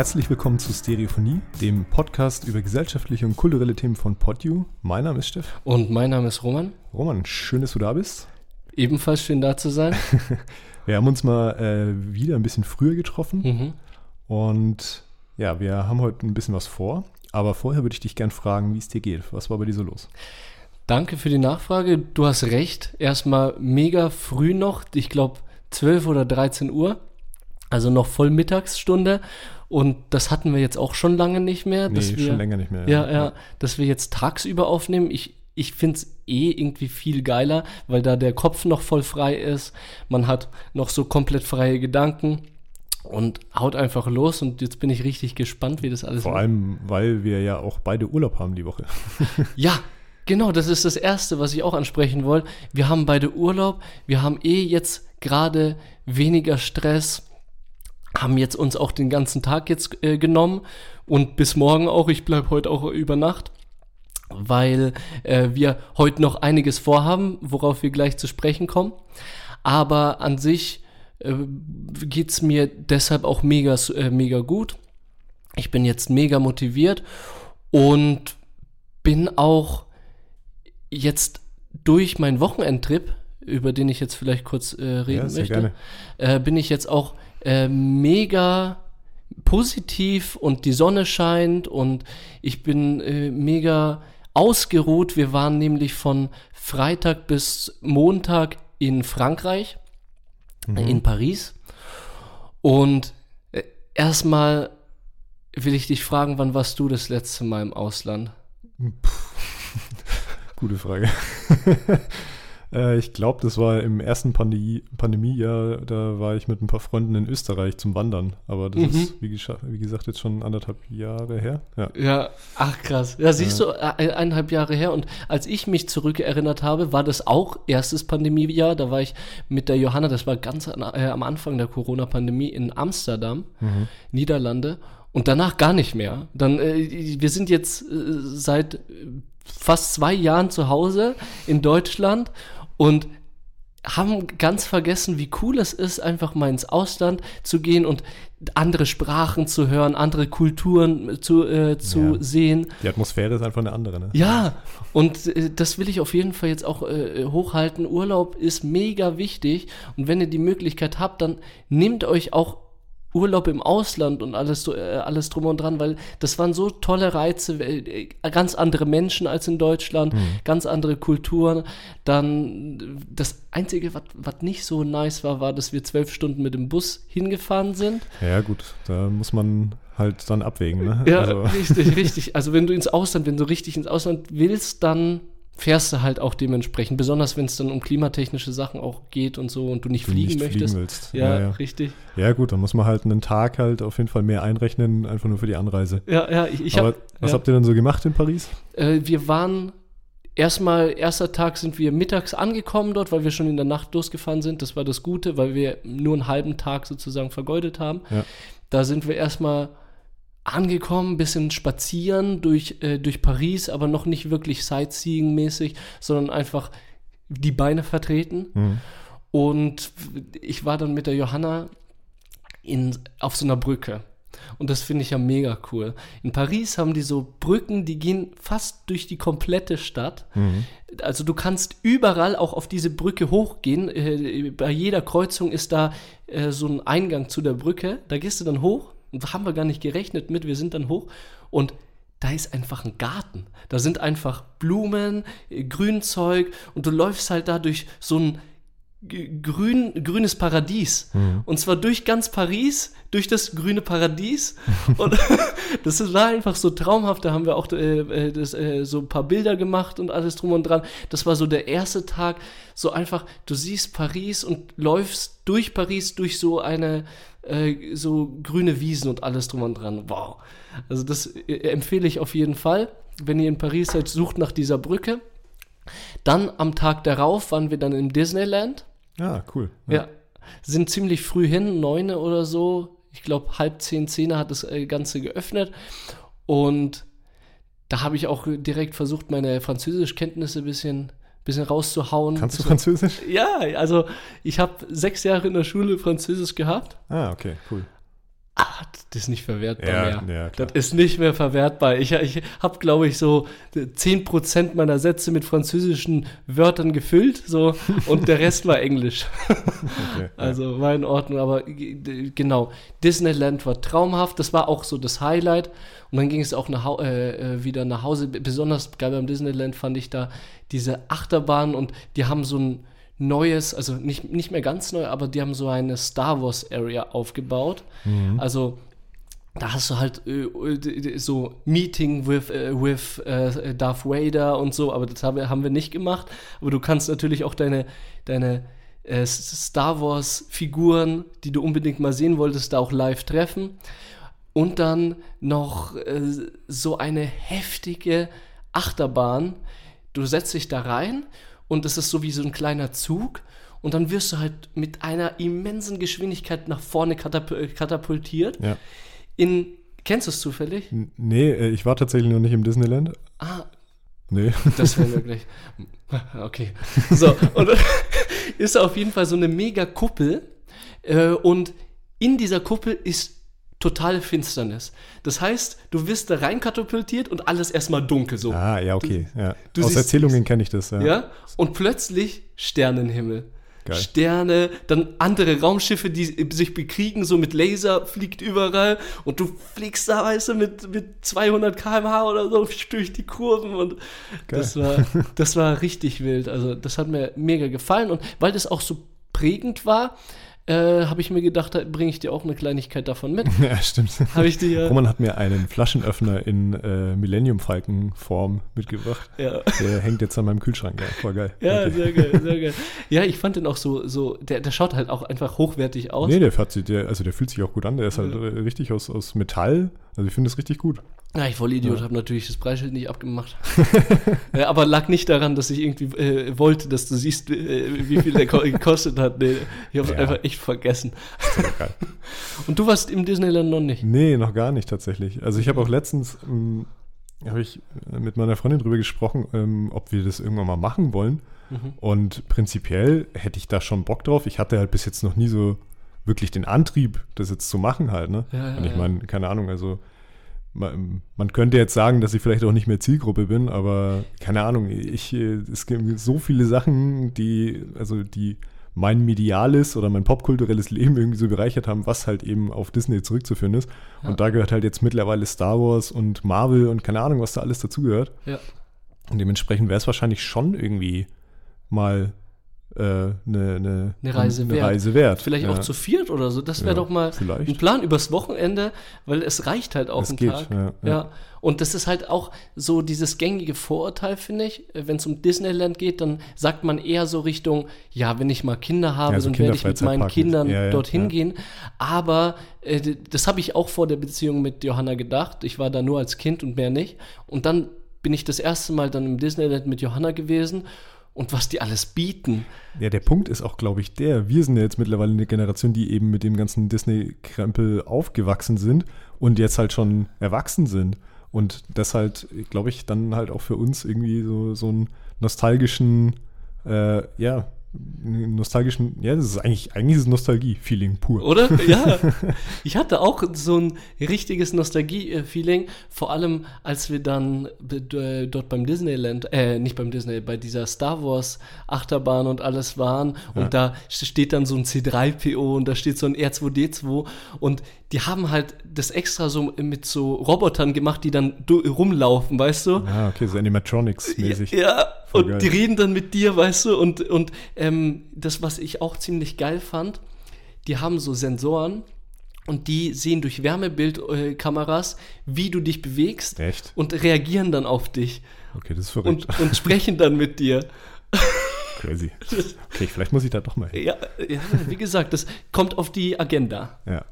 Herzlich willkommen zu Stereophonie, dem Podcast über gesellschaftliche und kulturelle Themen von PodU. Mein Name ist Steff. Und mein Name ist Roman. Roman, schön, dass du da bist. Ebenfalls schön da zu sein. wir haben uns mal äh, wieder ein bisschen früher getroffen. Mhm. Und ja, wir haben heute ein bisschen was vor. Aber vorher würde ich dich gern fragen, wie es dir geht. Was war bei dir so los? Danke für die Nachfrage. Du hast recht. Erstmal mega früh noch. Ich glaube 12 oder 13 Uhr. Also noch voll Mittagsstunde. Und das hatten wir jetzt auch schon lange nicht mehr. Nee, dass wir, schon länger nicht mehr. Ja, ja, ja, dass wir jetzt tagsüber aufnehmen. Ich, ich finde es eh irgendwie viel geiler, weil da der Kopf noch voll frei ist. Man hat noch so komplett freie Gedanken und haut einfach los. Und jetzt bin ich richtig gespannt, wie das alles Vor allem, weil wir ja auch beide Urlaub haben die Woche. ja, Genau, das ist das Erste, was ich auch ansprechen wollte. Wir haben beide Urlaub, wir haben eh jetzt gerade weniger Stress, haben jetzt uns auch den ganzen Tag jetzt äh, genommen und bis morgen auch. Ich bleibe heute auch über Nacht, weil äh, wir heute noch einiges vorhaben, worauf wir gleich zu sprechen kommen. Aber an sich äh, geht es mir deshalb auch mega, äh, mega gut. Ich bin jetzt mega motiviert und bin auch jetzt durch meinen Wochenendtrip, über den ich jetzt vielleicht kurz äh, reden ja, möchte, äh, bin ich jetzt auch äh, mega positiv und die Sonne scheint und ich bin äh, mega ausgeruht. Wir waren nämlich von Freitag bis Montag in Frankreich, mhm. in Paris. Und äh, erstmal will ich dich fragen, wann warst du das letzte Mal im Ausland? Puh. Gute Frage. Äh, ich glaube, das war im ersten Pandemie Pandemiejahr, da war ich mit ein paar Freunden in Österreich zum Wandern. Aber das mhm. ist, wie, wie, gesagt, jetzt schon anderthalb Jahre her. Ja, ja ach krass. Ja, siehst du, äh, eineinhalb Jahre her. Und als ich mich zurückerinnert habe, war das auch erstes Pandemiejahr. Da war ich mit der Johanna, das war ganz an, äh, am Anfang der Corona-Pandemie in Amsterdam, mhm. Niederlande. Und danach gar nicht mehr. Dann, äh, wir sind jetzt äh, seit fast zwei Jahren zu Hause in Deutschland und haben ganz vergessen, wie cool es ist, einfach mal ins Ausland zu gehen und andere Sprachen zu hören, andere Kulturen zu, äh, zu ja. sehen. Die Atmosphäre ist einfach eine andere, ne? Ja, und äh, das will ich auf jeden Fall jetzt auch äh, hochhalten. Urlaub ist mega wichtig und wenn ihr die Möglichkeit habt, dann nehmt euch auch Urlaub im Ausland und alles, äh, alles drum und dran, weil das waren so tolle Reize, äh, ganz andere Menschen als in Deutschland, mhm. ganz andere Kulturen. Dann das Einzige, was nicht so nice war, war, dass wir zwölf Stunden mit dem Bus hingefahren sind. Ja, gut, da muss man halt dann abwägen. Ne? Ja, also. richtig, richtig. Also wenn du ins Ausland, wenn du richtig ins Ausland willst, dann fährst du halt auch dementsprechend, besonders wenn es dann um klimatechnische Sachen auch geht und so und du nicht du fliegen nicht möchtest. Fliegen willst. Ja, ja, ja, richtig. Ja, gut, dann muss man halt einen Tag halt auf jeden Fall mehr einrechnen, einfach nur für die Anreise. Ja, ja, ich, ich Aber hab, was ja. habt ihr denn so gemacht in Paris? Äh, wir waren erstmal, erster Tag sind wir mittags angekommen dort, weil wir schon in der Nacht losgefahren sind. Das war das Gute, weil wir nur einen halben Tag sozusagen vergeudet haben. Ja. Da sind wir erstmal angekommen, bisschen spazieren durch, äh, durch Paris, aber noch nicht wirklich Sightseeing-mäßig, sondern einfach die Beine vertreten. Mhm. Und ich war dann mit der Johanna in, auf so einer Brücke. Und das finde ich ja mega cool. In Paris haben die so Brücken, die gehen fast durch die komplette Stadt. Mhm. Also du kannst überall auch auf diese Brücke hochgehen. Äh, bei jeder Kreuzung ist da äh, so ein Eingang zu der Brücke. Da gehst du dann hoch haben wir gar nicht gerechnet mit. Wir sind dann hoch und da ist einfach ein Garten. Da sind einfach Blumen, Grünzeug und du läufst halt da durch so ein grün, grünes Paradies. Mhm. Und zwar durch ganz Paris, durch das grüne Paradies. und das war einfach so traumhaft. Da haben wir auch äh, äh, das, äh, so ein paar Bilder gemacht und alles drum und dran. Das war so der erste Tag. So einfach, du siehst Paris und läufst durch Paris, durch so eine, äh, so grüne Wiesen und alles drum und dran. Wow. Also das äh, empfehle ich auf jeden Fall. Wenn ihr in Paris seid, sucht nach dieser Brücke. Dann am Tag darauf waren wir dann im Disneyland. Ah, cool. Ja. ja. Sind ziemlich früh hin, neune oder so. Ich glaube, halb zehn, zehn hat das äh, Ganze geöffnet. Und da habe ich auch direkt versucht, meine Französischkenntnisse ein bisschen bisschen rauszuhauen. Kannst du Französisch? Ja, also ich habe sechs Jahre in der Schule Französisch gehabt. Ah, okay, cool. Ah, das ist nicht verwertbar ja, mehr. Ja, das ist nicht mehr verwertbar. Ich, ich habe, glaube ich, so 10% meiner Sätze mit französischen Wörtern gefüllt so, und der Rest war Englisch. Okay, also war in Ordnung, aber genau. Disneyland war traumhaft, das war auch so das Highlight. Und dann ging es auch nach, äh, äh, wieder nach Hause. Besonders geil beim Disneyland fand ich da diese Achterbahn und die haben so ein neues, also nicht, nicht mehr ganz neu, aber die haben so eine Star Wars Area aufgebaut. Mhm. Also da hast du halt äh, so Meeting with, äh, with äh, Darth Vader und so, aber das haben wir nicht gemacht. Aber du kannst natürlich auch deine, deine äh, Star Wars Figuren, die du unbedingt mal sehen wolltest, da auch live treffen. Und dann noch äh, so eine heftige Achterbahn. Du setzt dich da rein und es ist so wie so ein kleiner Zug und dann wirst du halt mit einer immensen Geschwindigkeit nach vorne katap katapultiert. Ja. In, kennst du es zufällig? Nee, äh, ich war tatsächlich noch nicht im Disneyland. Ah. Nee. Das wäre wirklich. Okay. So, und ist auf jeden Fall so eine mega Kuppel. Äh, und in dieser Kuppel ist totale Finsternis. Das heißt, du wirst da rein katapultiert und alles erstmal dunkel so. Ah, ja, okay. Ja. Du Aus Erzählungen kenne ich das, ja. ja. Und plötzlich Sternenhimmel. Geil. Sterne, dann andere Raumschiffe, die sich bekriegen, so mit Laser, fliegt überall und du fliegst da, weißt du, mit, mit 200 km/h oder so durch die Kurven und das war, das war richtig wild. Also, das hat mir mega gefallen und weil das auch so prägend war, äh, habe ich mir gedacht, da bringe ich dir auch eine Kleinigkeit davon mit. Ja, stimmt. Hab ich dir, Roman hat mir einen Flaschenöffner in äh, Millennium-Falken-Form mitgebracht. Ja. Der hängt jetzt an meinem Kühlschrank. Ja, voll geil. Ja, okay. sehr geil, sehr geil. Ja, ich fand den auch so, so der, der schaut halt auch einfach hochwertig aus. Nee, der, der, also der fühlt sich auch gut an. Der ist halt ja. richtig aus, aus Metall. Also ich finde das richtig gut. Ja, ich voll Idiot, ja. habe natürlich das Preisschild nicht abgemacht. ja, aber lag nicht daran, dass ich irgendwie äh, wollte, dass du siehst, äh, wie viel der gekostet hat. Nee, ich habe es ja. einfach echt vergessen. Und du warst im Disneyland noch nicht? Nee, noch gar nicht tatsächlich. Also ich habe auch letztens, ähm, habe ich mit meiner Freundin drüber gesprochen, ähm, ob wir das irgendwann mal machen wollen. Mhm. Und prinzipiell hätte ich da schon Bock drauf. Ich hatte halt bis jetzt noch nie so wirklich den Antrieb, das jetzt zu machen halt. Ne? Ja, Und ich meine, keine Ahnung, also man, man, könnte jetzt sagen, dass ich vielleicht auch nicht mehr Zielgruppe bin, aber keine Ahnung, ich, es gibt so viele Sachen, die, also die mein mediales oder mein popkulturelles Leben irgendwie so bereichert haben, was halt eben auf Disney zurückzuführen ist. Ja. Und da gehört halt jetzt mittlerweile Star Wars und Marvel und keine Ahnung, was da alles dazugehört. Ja. Und dementsprechend wäre es wahrscheinlich schon irgendwie mal eine, äh, eine, eine, Reise, eine wert. Reise wert. Vielleicht ja. auch zu viert oder so. Das wäre ja, doch mal vielleicht. ein Plan übers Wochenende, weil es reicht halt auch ein Tag. Ja, ja, Und das ist halt auch so dieses gängige Vorurteil, finde ich. Wenn es um Disneyland geht, dann sagt man eher so Richtung, ja, wenn ich mal Kinder habe, so dann werde ich mit meinen Kindern dorthin gehen. Aber äh, das habe ich auch vor der Beziehung mit Johanna gedacht. Ich war da nur als Kind und mehr nicht. Und dann bin ich das erste Mal dann im Disneyland mit Johanna gewesen und was die alles bieten. Ja, der Punkt ist auch, glaube ich, der, wir sind ja jetzt mittlerweile eine Generation, die eben mit dem ganzen Disney-Krempel aufgewachsen sind und jetzt halt schon erwachsen sind. Und das halt, glaube ich, dann halt auch für uns irgendwie so, so einen nostalgischen, äh, ja, nostalgischen, ja, das ist eigentlich, eigentlich ist Nostalgie-Feeling pur. Oder? Ja. Ich hatte auch so ein richtiges Nostalgie-Feeling, vor allem als wir dann äh, dort beim Disneyland, äh, nicht beim Disney, bei dieser Star Wars Achterbahn und alles waren und ja. da steht dann so ein C3PO und da steht so ein R2D2 und die haben halt das extra so mit so Robotern gemacht, die dann rumlaufen, weißt du? Ja, okay, so Animatronics-mäßig. Ja, Voll und geil. die reden dann mit dir, weißt du, und, und ähm, das, was ich auch ziemlich geil fand, die haben so Sensoren und die sehen durch Wärmebildkameras, wie du dich bewegst Echt? und reagieren dann auf dich. Okay, das ist verrückt. Und, und sprechen dann mit dir. Crazy. Okay, vielleicht muss ich da doch mal hin. Ja, ja, wie gesagt, das kommt auf die Agenda. Ja.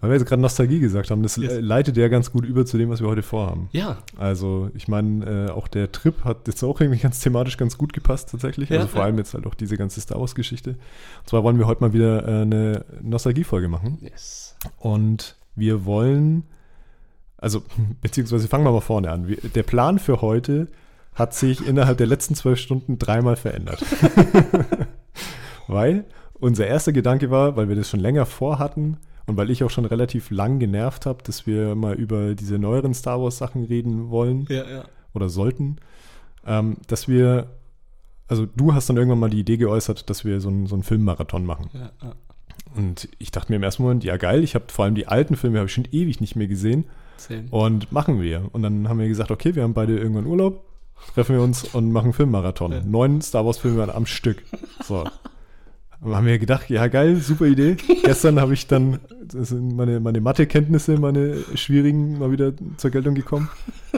Weil wir jetzt gerade Nostalgie gesagt haben, das yes. leitet ja ganz gut über zu dem, was wir heute vorhaben. Ja. Also, ich meine, äh, auch der Trip hat jetzt auch irgendwie ganz thematisch ganz gut gepasst, tatsächlich. Ja, also, vor ja. allem jetzt halt auch diese ganze Star Wars-Geschichte. Und zwar wollen wir heute mal wieder äh, eine Nostalgie-Folge machen. Yes. Und wir wollen, also, beziehungsweise fangen wir mal vorne an. Wir, der Plan für heute hat sich innerhalb der letzten zwölf Stunden dreimal verändert. weil unser erster Gedanke war, weil wir das schon länger vorhatten, und weil ich auch schon relativ lang genervt habe, dass wir mal über diese neueren Star Wars Sachen reden wollen Ja, ja. oder sollten, ähm, dass wir, also du hast dann irgendwann mal die Idee geäußert, dass wir so einen so einen Filmmarathon machen. ja, ja. Und ich dachte mir im ersten Moment, ja geil, ich habe vor allem die alten Filme, habe ich schon ewig nicht mehr gesehen Same. und machen wir. Und dann haben wir gesagt, okay, wir haben beide irgendwann Urlaub, treffen wir uns und machen Filmmarathon. Ja. Neun Star Wars Filme am Stück. So. Und haben wir gedacht, ja geil, super Idee. Gestern habe ich dann, meine, meine Mathe-Kenntnisse, meine schwierigen, mal wieder zur Geltung gekommen.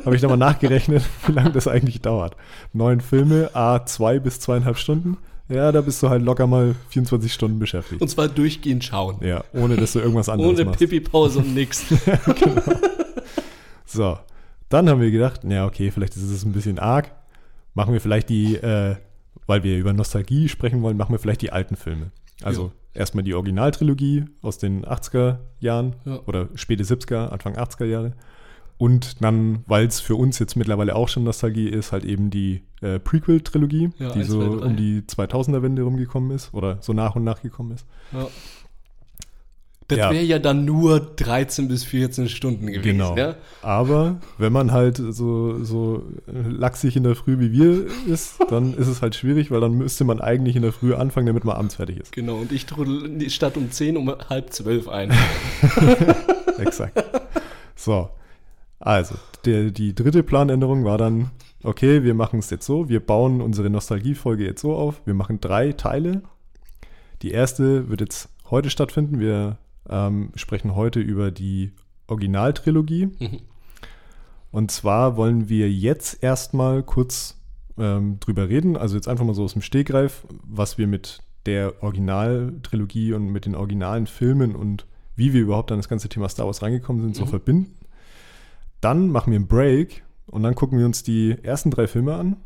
Habe ich nochmal nachgerechnet, wie lange das eigentlich dauert. Neun Filme, a zwei bis zweieinhalb Stunden. Ja, da bist du halt locker mal 24 Stunden beschäftigt. Und zwar durchgehend schauen. Ja, ohne dass du irgendwas anderes Ohne machst. Pipi-Pause und nix. So, dann haben wir gedacht, ja, okay, vielleicht ist es ein bisschen arg. Machen wir vielleicht die, äh, weil wir über Nostalgie sprechen wollen, machen wir vielleicht die alten Filme. Also erstmal die Originaltrilogie aus den 80er Jahren Ja. oder späte 70er, Anfang 80er Jahre. Und dann, weil es für uns jetzt mittlerweile auch schon Nostalgie ist, halt eben die äh, Prequel-Trilogie, Ja, die eins, so zwei, drei. um die 2000er-Wende rumgekommen ist oder so nach und nach gekommen ist. Ja. Das Ja. wäre ja dann nur 13 bis 14 Stunden gewesen. Genau. Ja? Aber wenn man halt so, so lachsig in der Früh wie wir ist, dann ist es halt schwierig, weil dann müsste man eigentlich in der Früh anfangen, damit man abends fertig ist. Genau, und ich trudel statt um 10 um halb zwölf ein. Exakt. So. Also, der, die dritte Planänderung war dann, okay, wir machen es jetzt so, wir bauen unsere Nostalgiefolge jetzt so auf, wir machen drei Teile. Die erste wird jetzt heute stattfinden. Wir ähm, sprechen heute über die Originaltrilogie. Mhm. Und zwar wollen wir jetzt erstmal kurz ähm, drüber reden, also jetzt einfach mal so aus dem Stegreif, was wir mit der Originaltrilogie und mit den originalen Filmen und wie wir überhaupt an das ganze Thema Star Wars reingekommen sind, so Mhm. verbinden. Dann machen wir einen Break und dann gucken wir uns die ersten drei Filme an.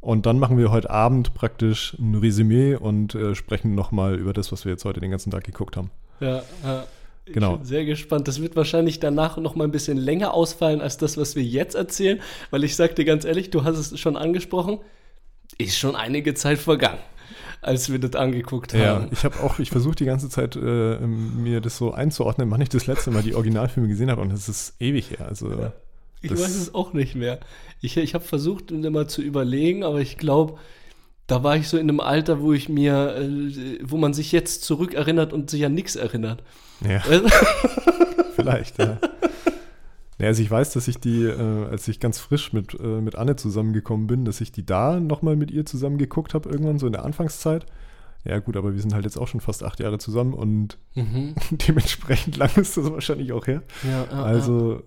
Und dann machen wir heute Abend praktisch ein Resümee und äh, sprechen nochmal über das, was wir jetzt heute den ganzen Tag geguckt haben. Ja, ja. Ich Genau. bin sehr gespannt. Das wird wahrscheinlich danach noch mal ein bisschen länger ausfallen als das, was wir jetzt erzählen, weil ich sag dir ganz ehrlich, du hast es schon angesprochen, ist schon einige Zeit vergangen, als wir das angeguckt Ja, haben. ich habe auch, ich versuche die ganze Zeit, äh, mir das so einzuordnen, wann ich das letzte Mal die Originalfilme gesehen habe und das ist ewig her. Also, Ja. Ich weiß es auch nicht mehr. Ich, ich habe versucht, mir mal zu überlegen, aber ich glaube, da war ich so in einem Alter, wo ich mir, äh, wo man sich jetzt zurückerinnert und sich an nichts erinnert. ja, vielleicht, ja. Ja, also ich weiß, dass ich die, äh, als ich ganz frisch mit, äh, mit Anne zusammengekommen bin, dass ich die da nochmal mit ihr zusammen geguckt habe, irgendwann so in der Anfangszeit. Ja gut, aber wir sind halt jetzt auch schon fast acht Jahre zusammen und Mhm. dementsprechend lang ist das wahrscheinlich auch her. Ja, ja, Also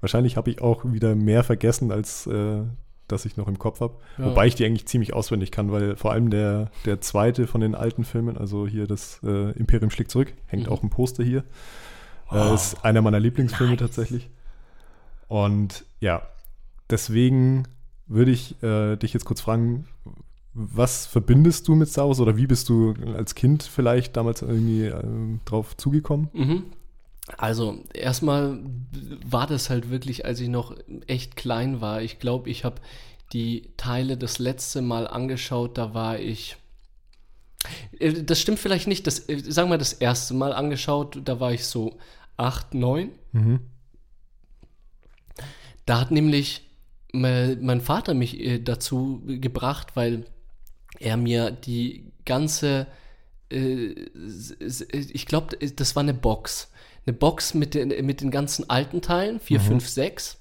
wahrscheinlich habe ich auch wieder mehr vergessen, als äh, dass ich noch im Kopf habe. Ja. Wobei ich die eigentlich ziemlich auswendig kann, weil vor allem der, der zweite von den alten Filmen, also hier das äh, Imperium schlägt zurück, hängt Mhm. auch ein Poster hier. Äh, Wow. ist einer meiner Lieblingsfilme tatsächlich. Und ja, deswegen würde ich äh, dich jetzt kurz fragen, was verbindest du mit Star Wars oder wie bist du als Kind vielleicht damals irgendwie ähm, drauf zugekommen? Mhm. Also, erstmal war das halt wirklich, als ich noch echt klein war. Ich glaube, ich habe die Teile das letzte Mal angeschaut, da war ich. Äh, Das stimmt vielleicht nicht, das, äh, sagen wir das erste Mal angeschaut, da war ich so 8, 9. Mhm. Da hat nämlich me- mein Vater mich äh, dazu gebracht, weil er mir die ganze, ich glaube, das war eine Box. Eine Box mit den, mit den ganzen alten Teilen, 4, 5, 6.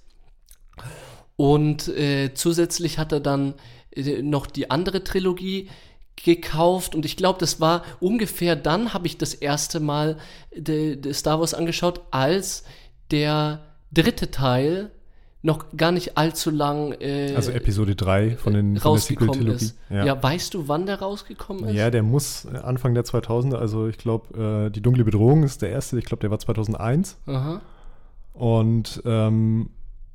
Und äh, zusätzlich hat er dann äh, noch die andere Trilogie gekauft und ich glaube, das war ungefähr dann habe ich das erste Mal de, de Star Wars angeschaut, als der dritte Teil noch gar nicht allzu lang äh, Also Episode 3 von, den, von der rausgekommen Sequel-Trilogie. ist. Ja. weißt du, wann der rausgekommen ist? Ja, der muss äh, Anfang der 2000er, also ich glaube, äh, die dunkle Bedrohung ist der erste, ich glaube, der war 2001. Aha. Und ähm,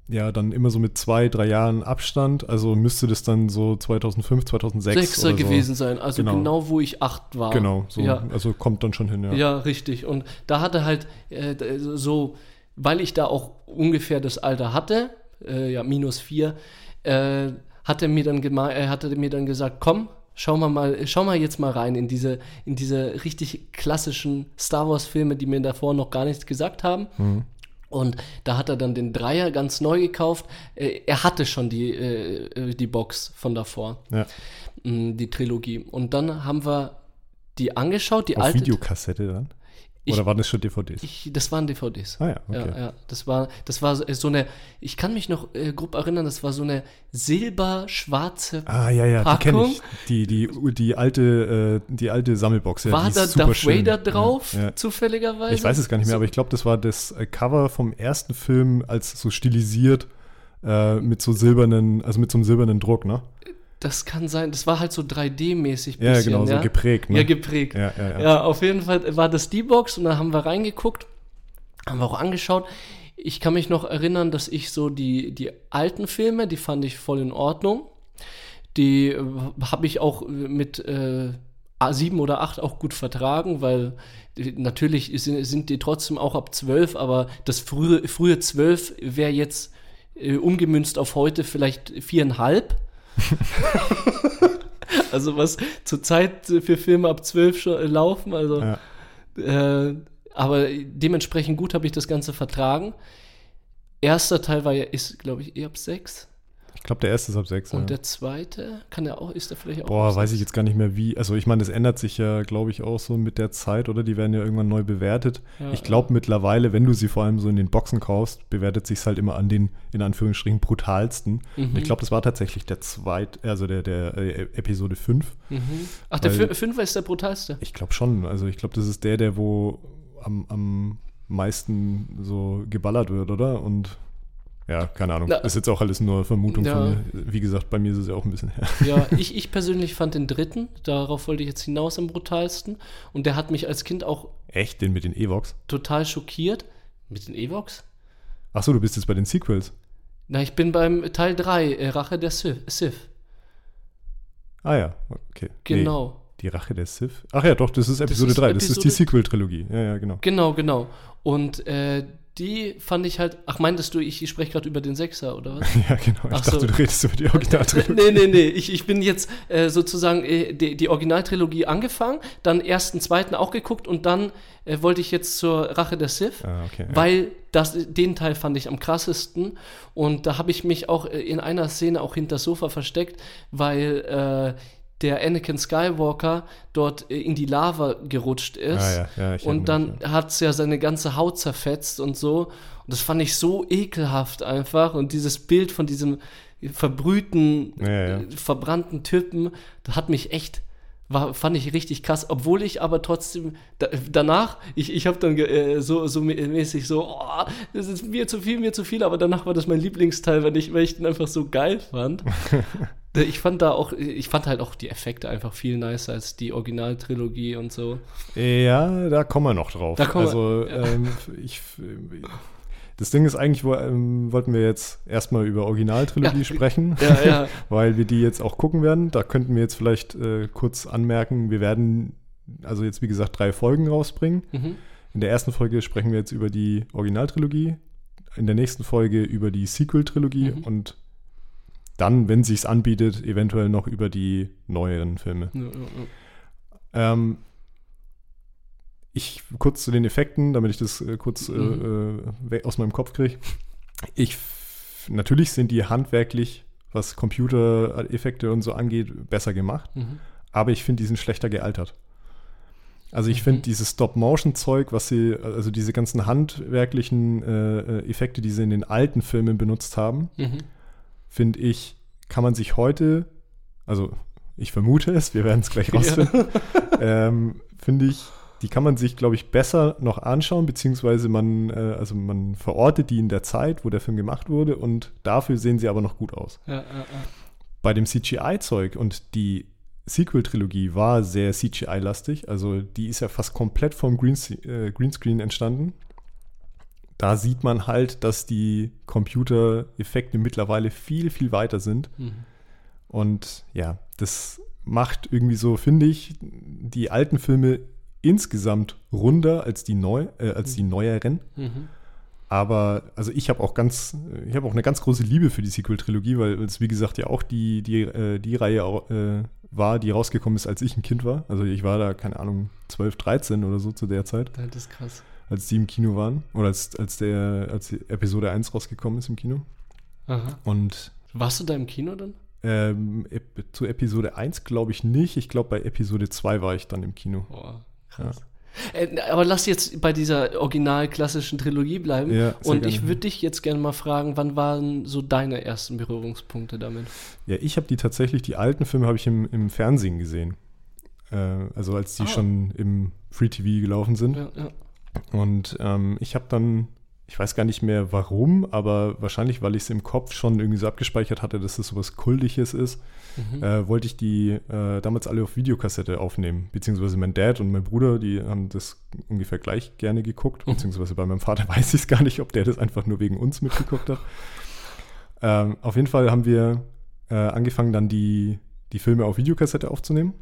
ja, dann immer so mit zwei, drei Jahren Abstand, also müsste das dann so 2005, 2006 Sechser oder so. gewesen sein, also genau. Genau. wo ich acht war. Genau, so, Ja. also kommt dann schon hin, ja. Ja, richtig. Und da hat er halt äh, so, weil ich da auch ungefähr das Alter hatte, äh, ja, minus vier, äh, hat er mir dann er hatte mir dann gesagt, komm, Schauen wir mal, schau mal jetzt mal rein in diese, in diese richtig klassischen Star Wars-Filme, die mir davor noch gar nichts gesagt haben. Mhm. Und da hat er dann den Dreier ganz neu gekauft. Äh, er hatte schon die, äh, die Box von davor. Ja. Mm, die Trilogie. Und dann haben wir die angeschaut, die Auf alte. Videokassette dann? Oder ich, waren das schon DVDs? Ich, das waren DVDs. Ah ja, okay. Ja, ja, das war, das war so eine, ich kann mich noch äh, grob erinnern, das war so eine silber-schwarze Ah ja, ja, Packung. die kenne ich. Die, die, die, alte, äh, die alte Sammelbox. Ja, war da Darth. Vader drauf, ja, ja. zufälligerweise? Ich weiß es gar nicht mehr, so. aber ich glaube, das war das äh, Cover vom ersten Film als so stilisiert äh, mit so silbernen, also mit so einem silbernen Druck, ne? Das kann sein, das war halt so 3D-mäßig. Ja, genau, ja? so geprägt. Ne? Ja, geprägt. Ja, ja, ja. ja, auf jeden Fall war das die Box und da haben wir reingeguckt, haben wir auch angeschaut. Ich kann mich noch erinnern, dass ich so die, die alten Filme, die fand ich voll in Ordnung. Die äh, habe ich auch mit äh, sieben oder acht auch gut vertragen, weil natürlich sind, sind die trotzdem auch ab zwölf, aber das frühe, frühe zwölf wäre jetzt äh, umgemünzt auf heute vielleicht viereinhalb. also was zurzeit für Filme ab 12 schon äh, laufen, also ja. äh, aber dementsprechend gut habe ich das Ganze vertragen. Erster Teil war ja, ist, glaube ich, eh ab 6. Ich glaube, der erste ist ab 6. Und ja. der zweite, kann der auch, ist der vielleicht auch Boah, weiß ich jetzt gar nicht mehr wie. Also ich meine, das ändert sich ja, glaube ich, auch so mit der Zeit, oder? Die werden ja irgendwann neu bewertet. Ja, ich glaube ja. mittlerweile, wenn du sie vor allem so in den Boxen kaufst, bewertet sich halt immer an den, in Anführungsstrichen, brutalsten. Mhm. Und ich glaube, das war tatsächlich der zweite, also der, der äh, Episode 5. Mhm. Ach, der 5 ist der brutalste? Ich glaube schon. Also ich glaube, das ist der, der wo am, am meisten so geballert wird, oder? Und ja, keine Ahnung. Na, ist jetzt auch alles nur Vermutung ja. von mir. Wie gesagt, bei mir ist es ja auch ein bisschen her. Ja, ich, ich persönlich fand den dritten, darauf wollte ich jetzt hinaus am brutalsten. Und der hat mich als Kind auch. Echt? Den mit den Evox? Total schockiert. Mit den Evox? Achso, du bist jetzt bei den Sequels. Na, ich bin beim Teil 3, äh, Rache der Sith. Ah ja, okay. Genau. Nee, die Rache der Sith? Ach ja, doch, das ist Episode das ist 3. Das ist die Sequel-Trilogie. Ja, ja, genau. Genau, genau. Und äh, die fand ich halt. Ach, meintest du, ich, ich spreche gerade über den Sechser, oder was? ja, genau. Ich ach dachte, so. du redest über die Originaltrilogie. nee, nee, nee. Ich, ich bin jetzt äh, sozusagen äh, die, die Originaltrilogie angefangen, dann ersten, zweiten auch geguckt und dann äh, wollte ich jetzt zur Rache der Sith, ah, okay, weil ja. das, den Teil fand ich am krassesten. Und da habe ich mich auch äh, in einer Szene auch hinter das Sofa versteckt, weil äh, der Anakin Skywalker dort äh, in die Lava gerutscht ist. Ah, ja, ja, und dann hat es ja seine ganze Haut zerfetzt und so. Und das fand ich so ekelhaft einfach. Und dieses Bild von diesem verbrühten, ja, verbrannten Typen, das hat mich echt war, fand ich richtig krass, obwohl ich aber trotzdem da, danach, ich, ich habe dann äh, so, so mäßig so, oh, das ist mir zu viel, mir zu viel, aber danach war das mein Lieblingsteil, weil ich, weil ich den einfach so geil fand. ich fand da auch, ich fand halt auch die Effekte einfach viel nicer als die Originaltrilogie und so. Ja, da kommen wir noch drauf. Da kommen also, wir, ja. ähm, ich, das Ding ist eigentlich, wo, ähm, wollten wir jetzt erstmal über Originaltrilogie ja. sprechen, ja, ja. weil wir die jetzt auch gucken werden. Da könnten wir jetzt vielleicht äh, kurz anmerken, wir werden also jetzt wie gesagt drei Folgen rausbringen. Mhm. In der ersten Folge sprechen wir jetzt über die Originaltrilogie, in der nächsten Folge über die Sequel-Trilogie mhm. und dann, wenn sich's anbietet, eventuell noch über die neueren Filme. Ähm, ich kurz zu den Effekten, damit ich das äh, kurz äh, mhm. äh, aus meinem Kopf kriege. Ich natürlich sind die handwerklich, was Computereffekte und so angeht, besser gemacht, mhm. aber ich finde, die sind schlechter gealtert. Also ich mhm. finde dieses Stop-Motion-Zeug, was sie, also diese ganzen handwerklichen äh, äh, Effekte, die sie in den alten Filmen benutzt haben, mhm. finde ich, kann man sich heute, also ich vermute es, wir werden es gleich rausfinden, ja. ähm, finde ich, die kann man sich, glaube ich, besser noch anschauen, beziehungsweise man, äh, also man verortet die in der Zeit, wo der Film gemacht wurde und dafür sehen sie aber noch gut aus. Ja, ja, ja. Bei dem CGI-Zeug und die Sequel-Trilogie war sehr CGI-lastig, also die ist ja fast komplett vom Green, äh, Greenscreen entstanden. Da sieht man halt, dass die Computereffekte mittlerweile viel, viel weiter sind. Mhm. Und ja, das macht irgendwie so, finde ich, die alten Filme insgesamt runder als die, neu, äh, als die neueren. Mhm. Aber also ich habe auch ganz, ich habe auch eine ganz große Liebe für die Sequel-Trilogie, weil es wie gesagt ja auch die, die, äh, die Reihe äh, war, die rausgekommen ist, als ich ein Kind war. Also ich war da, keine Ahnung, 12, 13 oder so zu der Zeit. Das ist krass. Als die im Kino waren. Oder als, als der, als die Episode 1 rausgekommen ist im Kino. Aha. Und Warst du da im Kino dann? ähm, zu Episode 1 glaube ich nicht. Ich glaube, bei Episode 2 war ich dann im Kino. Boah, krass. Äh, aber lass jetzt bei dieser original klassischen Trilogie bleiben. Ja, und ich würde dich jetzt gerne mal fragen, wann waren so deine ersten Berührungspunkte damit? Ja, ich habe die tatsächlich, die alten Filme habe ich im, im Fernsehen gesehen. Äh, also als die Ah. schon im Free TV gelaufen sind. Ja, ja. Und ähm, ich habe dann, ich weiß gar nicht mehr warum, aber wahrscheinlich, weil ich es im Kopf schon irgendwie so abgespeichert hatte, dass es sowas Kultiges ist, Mhm. äh, wollte ich die äh, damals alle auf Videokassette aufnehmen. Beziehungsweise mein Dad und mein Bruder, die haben das ungefähr gleich gerne geguckt. Mhm. Beziehungsweise bei meinem Vater weiß ich es gar nicht, ob der das einfach nur wegen uns mitgeguckt hat. Ähm, auf jeden Fall haben wir äh, angefangen, dann die, die Filme auf Videokassette aufzunehmen.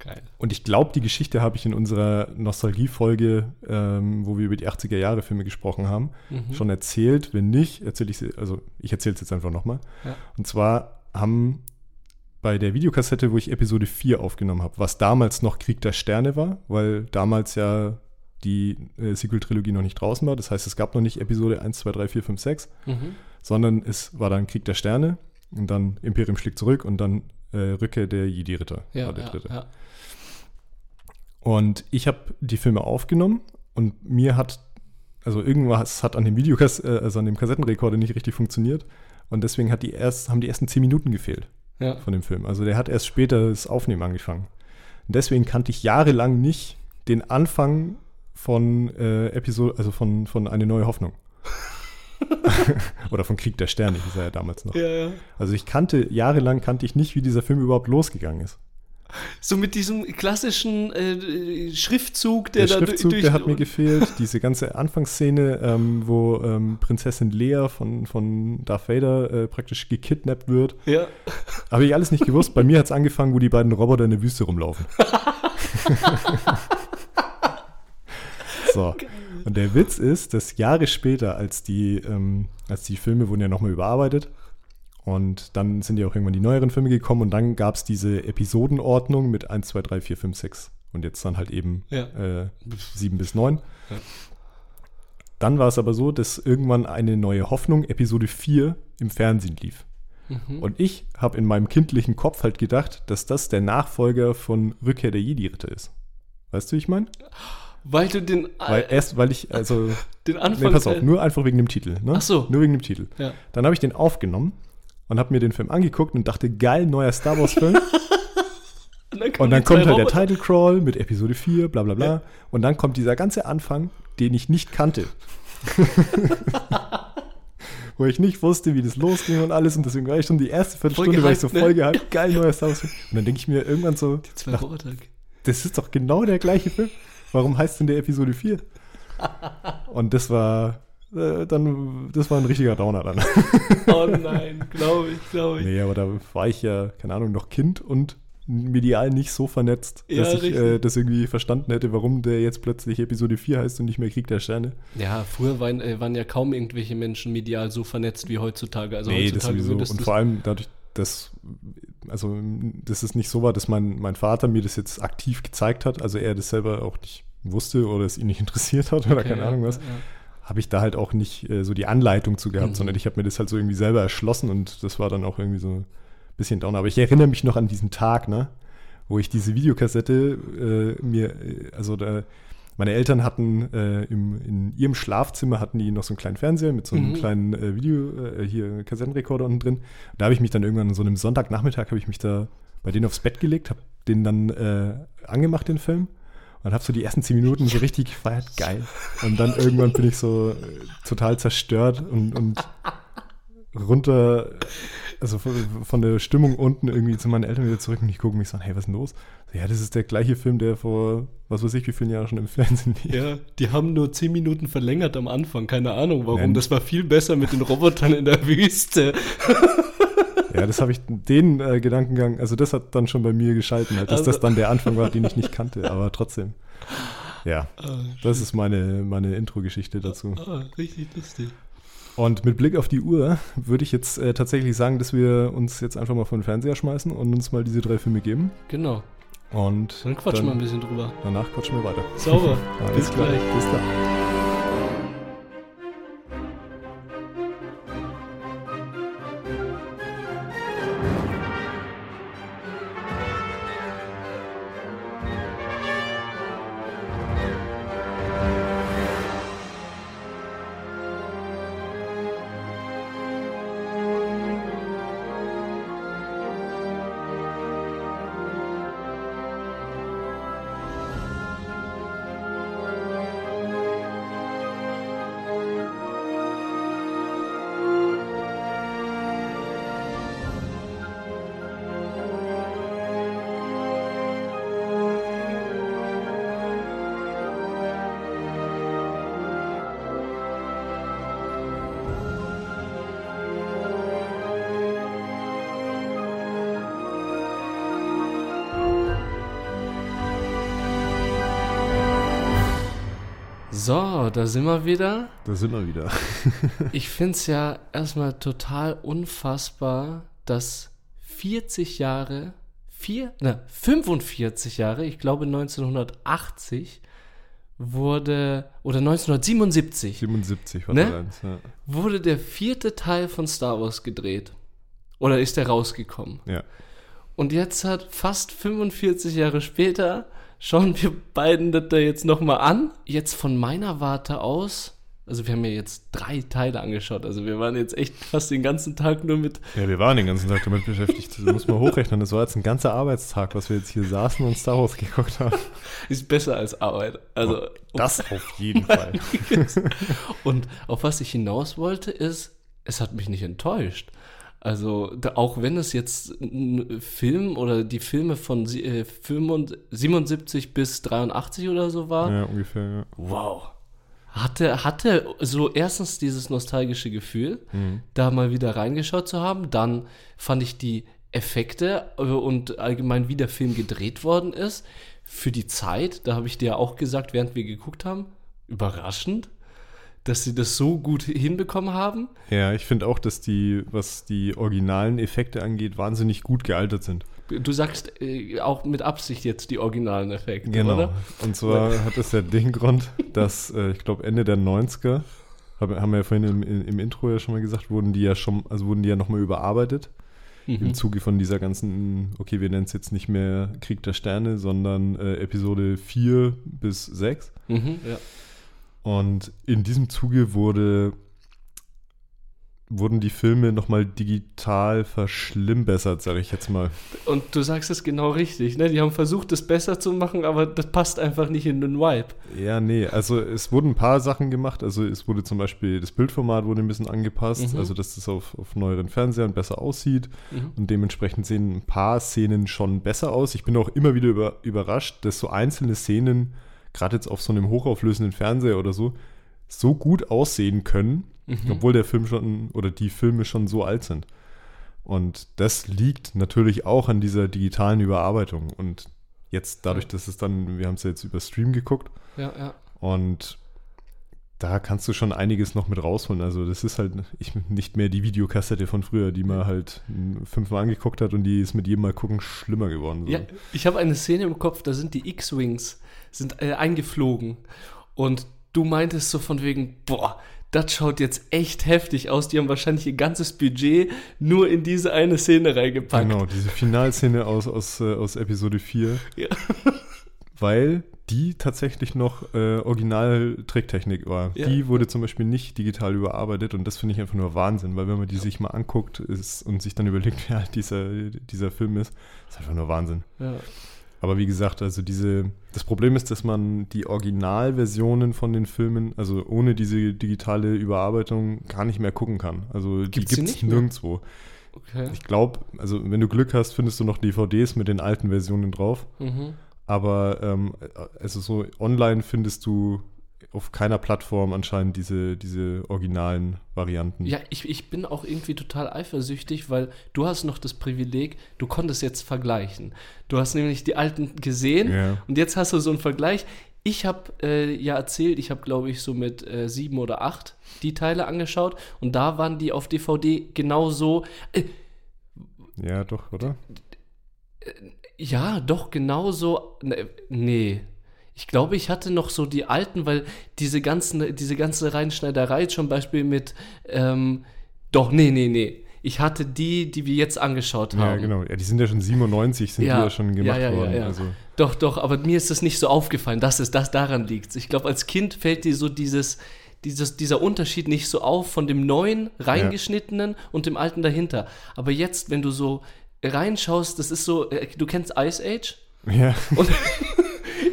Geil. Und ich glaube, die Geschichte habe ich in unserer Nostalgie-Folge, ähm, wo wir über die 80er-Jahre-Filme gesprochen haben, Mhm. schon erzählt. Wenn nicht, erzähle ich sie, also ich erzähle es jetzt einfach nochmal. Ja. Und zwar haben bei der Videokassette, wo ich Episode 4 aufgenommen habe, was damals noch Krieg der Sterne war, weil damals ja die äh, Sequel-Trilogie noch nicht draußen war. Das heißt, es gab noch nicht Episode 1, 2, 3, 4, 5, 6, Mhm. sondern es war dann Krieg der Sterne und dann Imperium schlägt zurück und dann äh, Rückkehr der Jedi-Ritter Ja, war der ja, dritte. ja. Und ich habe die Filme aufgenommen und mir hat, also irgendwas hat an dem Videokass, äh, also an dem Kassettenrekorder nicht richtig funktioniert. Und deswegen hat die erst, haben die ersten zehn Minuten gefehlt ja. von dem Film. Also der hat erst später das Aufnehmen angefangen. Und deswegen kannte ich jahrelang nicht den Anfang von äh, Episode, also von, von Eine neue Hoffnung. Oder von Krieg der Sterne, hieß er ja damals noch. Ja, ja. Also ich kannte, jahrelang kannte ich nicht, wie dieser Film überhaupt losgegangen ist. So mit diesem klassischen äh, Schriftzug, der, Der, da Schriftzug, durch. der hat mir gefehlt. Diese ganze Anfangsszene, ähm, wo ähm, Prinzessin Lea von, von Darth Vader äh, praktisch gekidnappt wird. Ja. Habe ich alles nicht gewusst. Bei mir hat es angefangen, wo die beiden Roboter in der Wüste rumlaufen. so. Und der Witz ist, dass Jahre später, als die, ähm, als die Filme wurden ja nochmal überarbeitet, und dann sind ja auch irgendwann die neueren Filme gekommen und dann gab es diese Episodenordnung mit 1, 2, 3, 4, 5, 6 und jetzt dann halt eben Ja. äh, 7 bis 9. Ja. Dann war es aber so, dass irgendwann eine neue Hoffnung, Episode 4, im Fernsehen lief. Mhm. Und ich habe in meinem kindlichen Kopf halt gedacht, dass das der Nachfolger von Rückkehr der Jedi-Ritter ist. Weißt du, wie ich meine? Weil du den, Weil erst, weil ich, also, den nee, Anfang. pass auf, nur einfach wegen dem Titel. Ne? Ach so. Nur wegen dem Titel. Ja. Dann habe ich den aufgenommen und habe mir den Film angeguckt und dachte, geil, neuer Star Wars-Film. Und dann, Und dann kommt halt der Roboter. Title Crawl mit Episode 4, bla bla bla. Und dann kommt dieser ganze Anfang, den ich nicht kannte. Wo ich nicht wusste, wie das losging und alles. Und deswegen war ich schon die erste Viertelstunde, war ich so gehypt, ne? voll gehypt, geil, neuer Star Wars. Film. Und dann denke ich mir irgendwann so, Die zwei nach, das ist doch genau der gleiche Film. Warum heißt denn der Episode 4? Und das war äh, dann, das war ein richtiger Downer dann. Oh nein, glaube ich, glaube ich. Nee, aber da war ich ja, keine Ahnung, noch Kind und medial nicht so vernetzt, Ja, dass ich äh, das irgendwie verstanden hätte, warum der jetzt plötzlich Episode 4 heißt und nicht mehr Krieg der Sterne. Ja, früher waren, äh, waren ja kaum irgendwelche Menschen medial so vernetzt wie heutzutage. Also nee, das heutzutage sowieso. würdest Und vor allem dadurch, dass, also, dass es nicht so war, dass mein, mein Vater mir das jetzt aktiv gezeigt hat, also er das selber auch nicht wusste oder es ihn nicht interessiert hat oder Okay, keine ja, Ahnung was, ja. Habe ich da halt auch nicht äh, so die Anleitung zu gehabt, Mhm. sondern ich habe mir das halt so irgendwie selber erschlossen und das war dann auch irgendwie so ein bisschen down. Aber ich erinnere mich noch an diesen Tag, ne, wo ich diese Videokassette äh, mir, äh, also da, meine Eltern hatten äh, im, in ihrem Schlafzimmer hatten die noch so einen kleinen Fernseher mit so einem Mhm. kleinen äh, Video, äh, hier Kassettenrekorder unten drin. Da habe ich mich dann irgendwann an so einem Sonntagnachmittag habe ich mich da bei denen aufs Bett gelegt, habe den dann angemacht, den Film. Und habe so die ersten zehn Minuten so richtig gefeiert, geil. Und dann irgendwann bin ich so äh, total zerstört und, und runter, also von, von der Stimmung unten irgendwie zu meinen Eltern wieder zurück und ich gucke mich so an, hey, was ist denn los? So, ja, das ist der gleiche Film, der vor, was weiß ich, wie vielen Jahren schon im Fernsehen lief. Ja, die haben nur 10 Minuten verlängert am Anfang. Keine Ahnung warum. Nein. Das war viel besser mit den Robotern in der Wüste. Ja, das habe ich, den äh, Gedankengang, also das hat dann schon bei mir geschalten, halt, dass Also- das dann der Anfang war, den ich nicht kannte, aber trotzdem. Ja, Ah, das ist meine, meine Intro-Geschichte dazu. ah, richtig lustig. Und mit Blick auf die Uhr würde ich jetzt äh, tatsächlich sagen, dass wir uns jetzt einfach mal vor den Fernseher schmeißen und uns mal diese drei Filme geben. Genau. Und Dann quatschen wir ein bisschen drüber. danach quatschen wir weiter. Sauber. Bis klar. gleich. Bis dann. So, da sind wir wieder. Da sind wir wieder. Ich finde es ja erstmal total unfassbar, dass 40 Jahre, vier, ne, 45 Jahre, ich glaube 1980 wurde, oder 1977, 77 war Ne? eins. Ja. wurde der vierte Teil von Star Wars gedreht. Oder ist der rausgekommen? ja. Und jetzt hat fast 45 Jahre später schauen wir beiden das da jetzt nochmal an. Jetzt von meiner Warte aus, also wir haben ja jetzt drei Teile angeschaut, also wir waren jetzt echt fast den ganzen Tag nur mit, Ja, wir waren den ganzen Tag damit beschäftigt. Das muss man hochrechnen. Das war jetzt ein ganzer Arbeitstag, was wir jetzt hier saßen und Star Wars geguckt haben. ist besser als Arbeit. Also, Das auf jeden Fall. und auf was ich hinaus wollte, ist, es hat mich nicht enttäuscht. Also, da, auch wenn es jetzt ein Film oder die Filme von äh, 75 77 bis 83 oder so war, Ja, ungefähr. Ja. wow. Hatte, hatte so erstens dieses nostalgische Gefühl, da mal wieder reingeschaut zu haben. Dann fand ich die Effekte äh, und allgemein, wie der Film gedreht worden ist, für die Zeit, da habe ich dir auch gesagt, während wir geguckt haben, überraschend, dass sie das so gut hinbekommen haben. Ja, ich finde auch, dass die, was die originalen Effekte angeht, wahnsinnig gut gealtert sind. Du sagst äh, auch mit Absicht jetzt die originalen Effekte, Genau. oder? Und zwar hat das ja den Grund, dass äh, ich glaube Ende der 90er, hab, haben wir ja vorhin im, im, im Intro ja schon mal gesagt, wurden die ja schon, also wurden die ja nochmal überarbeitet. Im Zuge von dieser ganzen, okay, wir nennen es jetzt nicht mehr Krieg der Sterne, sondern äh, Episode 4 bis 6. Mhm, ja. Und in diesem Zuge wurde, wurden die Filme nochmal digital verschlimmbessert, sage ich jetzt mal. Und du sagst es genau richtig, ne? Die haben versucht, es besser zu machen, aber das passt einfach nicht in den Vibe. Ja, nee, also es wurden ein paar Sachen gemacht. Also es wurde zum Beispiel, das Bildformat wurde ein bisschen angepasst, Mhm. also dass das auf, auf neueren Fernsehern besser aussieht. Mhm. Und dementsprechend sehen ein paar Szenen schon besser aus. Ich bin auch immer wieder über, überrascht, dass so einzelne Szenen, gerade jetzt auf so einem hochauflösenden Fernseher oder so, so gut aussehen können, Mhm. obwohl der Film schon oder die Filme schon so alt sind. Und das liegt natürlich auch an dieser digitalen Überarbeitung. Und jetzt dadurch, dass es dann, wir haben es ja jetzt über Stream geguckt Ja, ja. und da kannst du schon einiges noch mit rausholen. Also das ist halt ich, nicht mehr die Videokassette von früher, die man halt fünfmal angeguckt hat und die ist mit jedem Mal gucken schlimmer geworden. So. Ja, ich habe eine Szene im Kopf, da sind die X-Wings sind äh, eingeflogen und du meintest so von wegen, boah, das schaut jetzt echt heftig aus. Die haben wahrscheinlich ihr ganzes Budget nur in diese eine Szene reingepackt. Genau, diese Finalszene aus, aus, äh, aus Episode 4. Ja. Weil die tatsächlich noch äh, Original-Tricktechnik war. Ja. Die wurde zum Beispiel nicht digital überarbeitet und das finde ich einfach nur Wahnsinn, weil wenn man die sich mal anguckt ist, und sich dann überlegt, wie alt dieser, dieser Film ist, ist einfach nur Wahnsinn. Ja. Aber wie gesagt, also diese, das Problem ist, dass man die Originalversionen von den Filmen, also ohne diese digitale Überarbeitung, gar nicht mehr gucken kann. Also die Gibt's die gibt es nirgendwo. Okay. Ich glaube, also wenn du Glück hast, findest du noch DVDs mit den alten Versionen drauf. Mhm. Aber ähm, also so online findest du auf keiner Plattform anscheinend diese, diese originalen Varianten. Ja, ich, ich bin auch irgendwie total eifersüchtig, weil du hast noch das Privileg, du konntest jetzt vergleichen. Du hast nämlich die alten gesehen Ja. und jetzt hast du so einen Vergleich. ich habe äh, ja erzählt, ich habe, glaube ich, so mit äh, sieben oder acht die Teile angeschaut und da waren die auf DVD genauso. Äh, ja, doch, oder? Ja, doch, genauso. Ne, nee. Ich glaube, ich hatte noch so die alten, weil diese ganzen, diese ganze Reinschneiderei, zum Beispiel mit, ähm, doch, nee, nee, nee. Ich hatte die, die wir jetzt angeschaut haben. Ja, genau. Ja, die sind ja schon 97, sind Ja. die ja schon gemacht Ja, ja, worden. ja. Also, Doch, doch, aber mir ist das nicht so aufgefallen, dass es das daran liegt. Ich glaube, als Kind fällt dir so dieses, dieses, dieser Unterschied nicht so auf von dem neuen, reingeschnittenen und dem alten dahinter. Aber jetzt, wenn du so reinschaust, das ist so, äh, du kennst Ice Age? ja, Und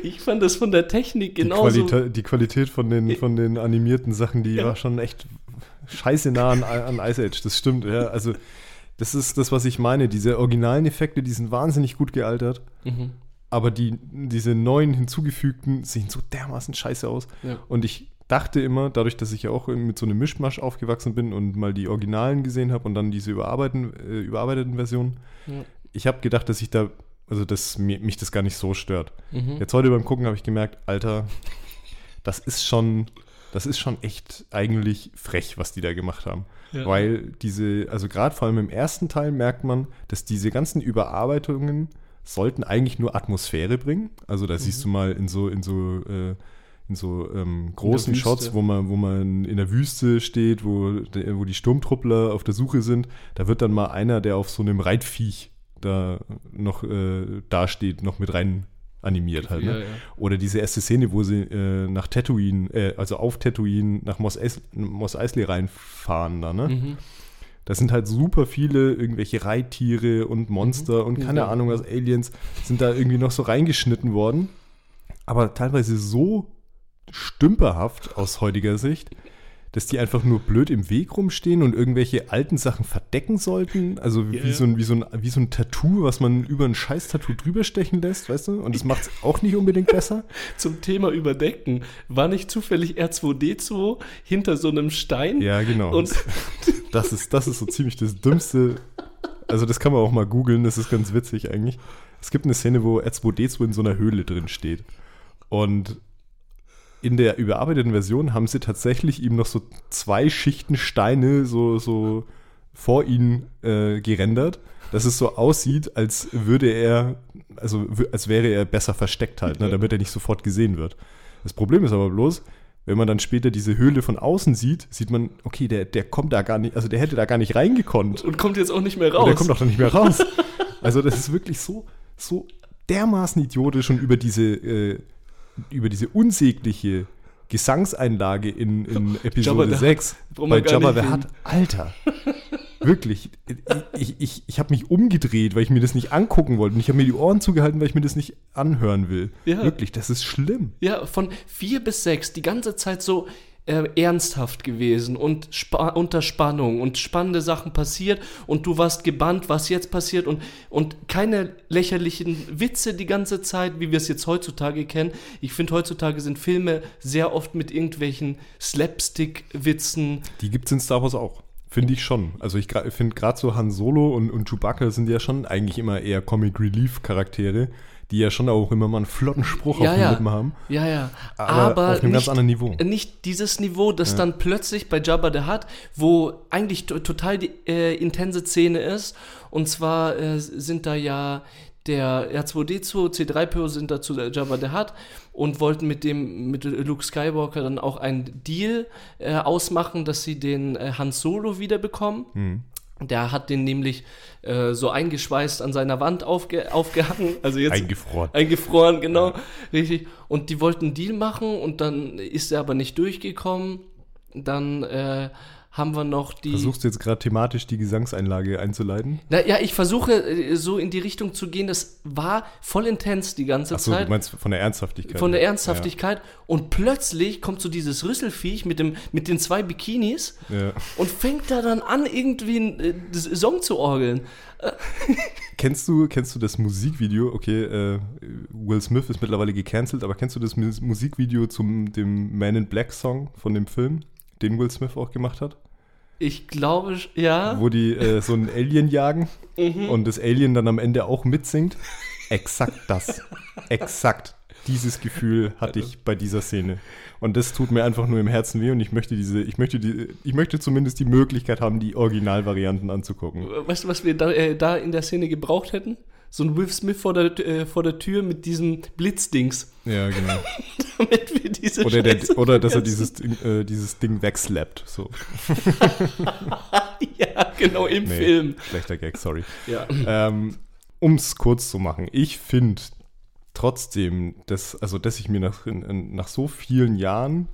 ich fand das von der Technik die, genauso. Qualita die Qualität von den, von den animierten Sachen, die Ja. war schon echt scheiße nah an, an Ice Age. Das stimmt, ja. Also, das ist das, was ich meine. Diese originalen Effekte, die sind wahnsinnig gut gealtert. Mhm. Aber die, diese neuen hinzugefügten sehen so dermaßen scheiße aus. Ja. Und ich dachte immer, dadurch, dass ich ja auch mit so einem Mischmasch aufgewachsen bin und mal die Originalen gesehen habe und dann diese überarbeiten, äh, überarbeiteten Versionen, Ja. ich habe gedacht, dass ich da, also dass mich das gar nicht so stört. Mhm. Jetzt heute beim Gucken habe ich gemerkt, Alter, das ist schon, das ist schon echt eigentlich frech, was die da gemacht haben. Ja. Weil diese, also gerade vor allem im ersten Teil merkt man, dass diese ganzen Überarbeitungen sollten eigentlich nur Atmosphäre bringen. Also da siehst du mal in so, in so, äh, in so ähm, großen Wüste. Shots, wo man, wo man in der Wüste steht, wo, wo die Sturmtruppler auf der Suche sind, da wird dann mal einer, der auf so einem Reitviech da noch äh, dasteht, noch mit rein animiert halt. Ja, Ne? ja. Oder diese erste Szene, wo sie äh, nach Tatooine, äh, also auf Tatooine nach Mos, Eis, Mos Eisley reinfahren da, ne? Mhm. Da sind halt super viele irgendwelche Reittiere und Monster und keine Ja. Ahnung was, Aliens sind da irgendwie noch so reingeschnitten worden. Aber teilweise so stümperhaft aus heutiger Sicht, dass die einfach nur blöd im Weg rumstehen und irgendwelche alten Sachen verdecken sollten. Also wie, Ja, ja. So, ein, wie, so, ein, wie so ein Tattoo, was man über ein scheiß Tattoo drüber stechen lässt, weißt du? Und das macht es auch nicht unbedingt besser. Zum Thema Überdecken. War nicht zufällig R2D2 hinter so einem Stein? Ja, genau. Und Das ist, das ist so ziemlich das Dümmste. Also, das kann man auch mal googeln, das ist ganz witzig eigentlich. Es gibt eine Szene, wo R2D2 in so einer Höhle drin steht. Und in der überarbeiteten Version haben sie tatsächlich ihm noch so zwei Schichten Steine so, so vor ihn äh, gerendert, dass es so aussieht, als würde er, also als wäre er besser versteckt halt, ne, damit er nicht sofort gesehen wird. Das Problem ist aber bloß, wenn man dann später diese Höhle von außen sieht, sieht man, okay, der, der kommt da gar nicht, also der hätte da gar nicht reingekonnt. und kommt jetzt auch nicht mehr Und raus. der kommt auch dann nicht mehr raus. Also das ist wirklich so, so dermaßen idiotisch und über diese, äh, über diese unsägliche Gesangseinlage in, in Jabba Episode the 6 Brauchen bei Jabba the Hutt. Alter, wirklich, ich, ich, ich habe mich umgedreht, weil ich mir das nicht angucken wollte. Und ich habe mir die Ohren zugehalten, weil ich mir das nicht anhören will. Ja. Wirklich, das ist schlimm. Ja, von vier bis sechs die ganze Zeit so äh, ernsthaft gewesen und spa unter Spannung und spannende Sachen passiert und du warst gebannt, was jetzt passiert und, und keine lächerlichen Witze die ganze Zeit, wie wir es jetzt heutzutage kennen. Ich finde, heutzutage sind Filme sehr oft mit irgendwelchen Slapstick-Witzen. Die gibt es in Star Wars auch. Finde ich schon. Also ich finde gerade so Han Solo und, und Chewbacca sind ja schon eigentlich immer eher Comic Relief Charaktere, die ja schon auch immer mal einen flotten Spruch Ja, auf den ja. Lippen haben. Ja, ja. Aber auf einem ganz anderen Niveau. Nicht dieses Niveau, das dann plötzlich bei Jabba the Hutt, wo eigentlich to- total die äh, intense Szene ist. Und zwar äh, sind da ja der R2D2, C3PO sind da zu Jabba the Hutt und wollten mit dem, mit Luke Skywalker dann auch einen Deal äh, ausmachen, dass sie den äh, Han Solo wiederbekommen. Hm. Der hat den nämlich äh, so eingeschweißt an seiner Wand aufge aufgehangen. Also jetzt Eingefroren. Eingefroren, genau. Richtig. Und die wollten einen Deal machen und dann ist er aber nicht durchgekommen. Dann äh, haben wir noch die. Versuchst du jetzt gerade thematisch die Gesangseinlage einzuleiten? Na, ja, ich versuche äh, so in die Richtung zu gehen. Das war voll intens die ganze Achso, Zeit. du meinst von der Ernsthaftigkeit. von der Ernsthaftigkeit. Und plötzlich kommt so dieses Rüsselviech mit, dem, mit den zwei Bikinis Ja. Ja. und fängt da dann an, irgendwie einen äh, Song zu orgeln. Kennst, du, kennst du das Musikvideo? Okay, äh, Will Smith ist mittlerweile gecancelt, aber kennst du das Mus- Musikvideo zum dem Man in Black Song von dem Film, den Will Smith auch gemacht hat? Ich glaube, ja. Wo die äh, so einen Alien jagen Mhm. und das Alien dann am Ende auch mitsingt? Exakt das. Exakt. dieses Gefühl hatte ich bei dieser Szene. Und das tut mir einfach nur im Herzen weh und ich möchte diese, ich möchte die, ich möchte zumindest die Möglichkeit haben, die Originalvarianten anzugucken. Weißt du, was wir da, äh, da in der Szene gebraucht hätten? So ein Will Smith vor der, äh, vor der Tür mit diesem Blitzdings. Ja, genau. Damit wir diese oder, der, oder dass er dieses Ding, äh, dieses Ding wegslappt. So. ja, genau, im nee, Film. Schlechter Gag, sorry. Ja. Ähm, um es kurz zu machen, ich finde trotzdem, dass, also, dass ich mir nach, nach so vielen Jahren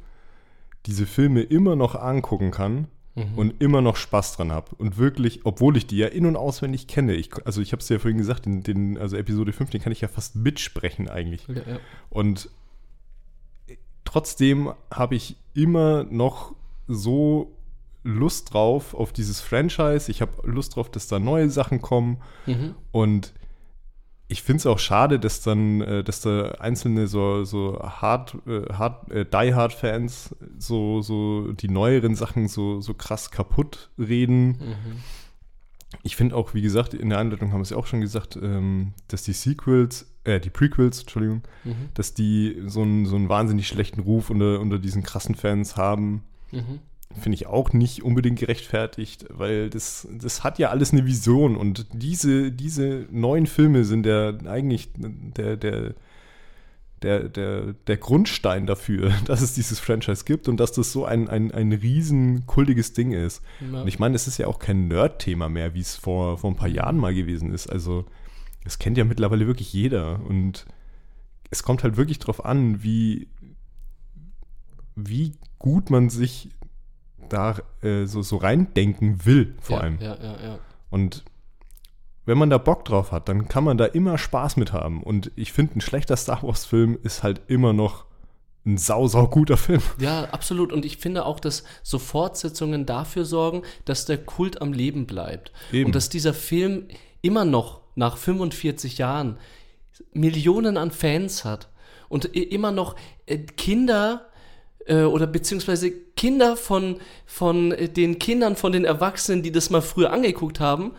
diese Filme immer noch angucken kann mhm. und immer noch Spaß dran habe. Und wirklich, obwohl ich die ja in- und auswendig kenne, ich, also ich habe es ja vorhin gesagt, in den, also Episode 5, den kann ich ja fast mitsprechen eigentlich. Ja, ja. Und trotzdem habe ich immer noch so Lust drauf auf dieses Franchise. Ich habe Lust drauf, dass da neue Sachen kommen. Mhm. Und ich finde es auch schade, dass dann, äh, dass da einzelne so, so hard, äh, hard äh, Die Hard Fans so, so die neueren Sachen so, so krass kaputt reden. Mhm. Ich finde auch, wie gesagt, in der Einleitung haben wir es ja auch schon gesagt, ähm, dass die Sequels, äh, die Prequels, Entschuldigung, mhm. dass die so einen, so einen wahnsinnig schlechten Ruf unter, unter diesen krassen Fans haben. Mhm finde ich auch nicht unbedingt gerechtfertigt, weil das, das hat ja alles eine Vision und diese, diese neuen Filme sind ja eigentlich der, der, der, der, der Grundstein dafür, dass es dieses Franchise gibt und dass das so ein, ein, ein riesen kultiges Ding ist. Ja. Und ich meine, es ist ja auch kein Nerd-Thema mehr, wie es vor, vor ein paar Jahren mal gewesen ist. Also, es kennt ja mittlerweile wirklich jeder und es kommt halt wirklich darauf an, wie, wie gut man sich da äh, so, so reindenken will, vor ja, allem. Ja, ja, ja. Und wenn man da Bock drauf hat, dann kann man da immer Spaß mit haben. Und ich finde, ein schlechter Star Wars-Film ist halt immer noch ein sau, sau guter Film. Ja, absolut. Und ich finde auch, dass so Fortsetzungen dafür sorgen, dass der Kult am Leben bleibt. Eben. Und dass dieser Film immer noch nach 45 Jahren Millionen an Fans hat und immer noch äh, Kinder äh, oder beziehungsweise Kinder von, von äh, den Kindern von den Erwachsenen, die das mal früher angeguckt haben,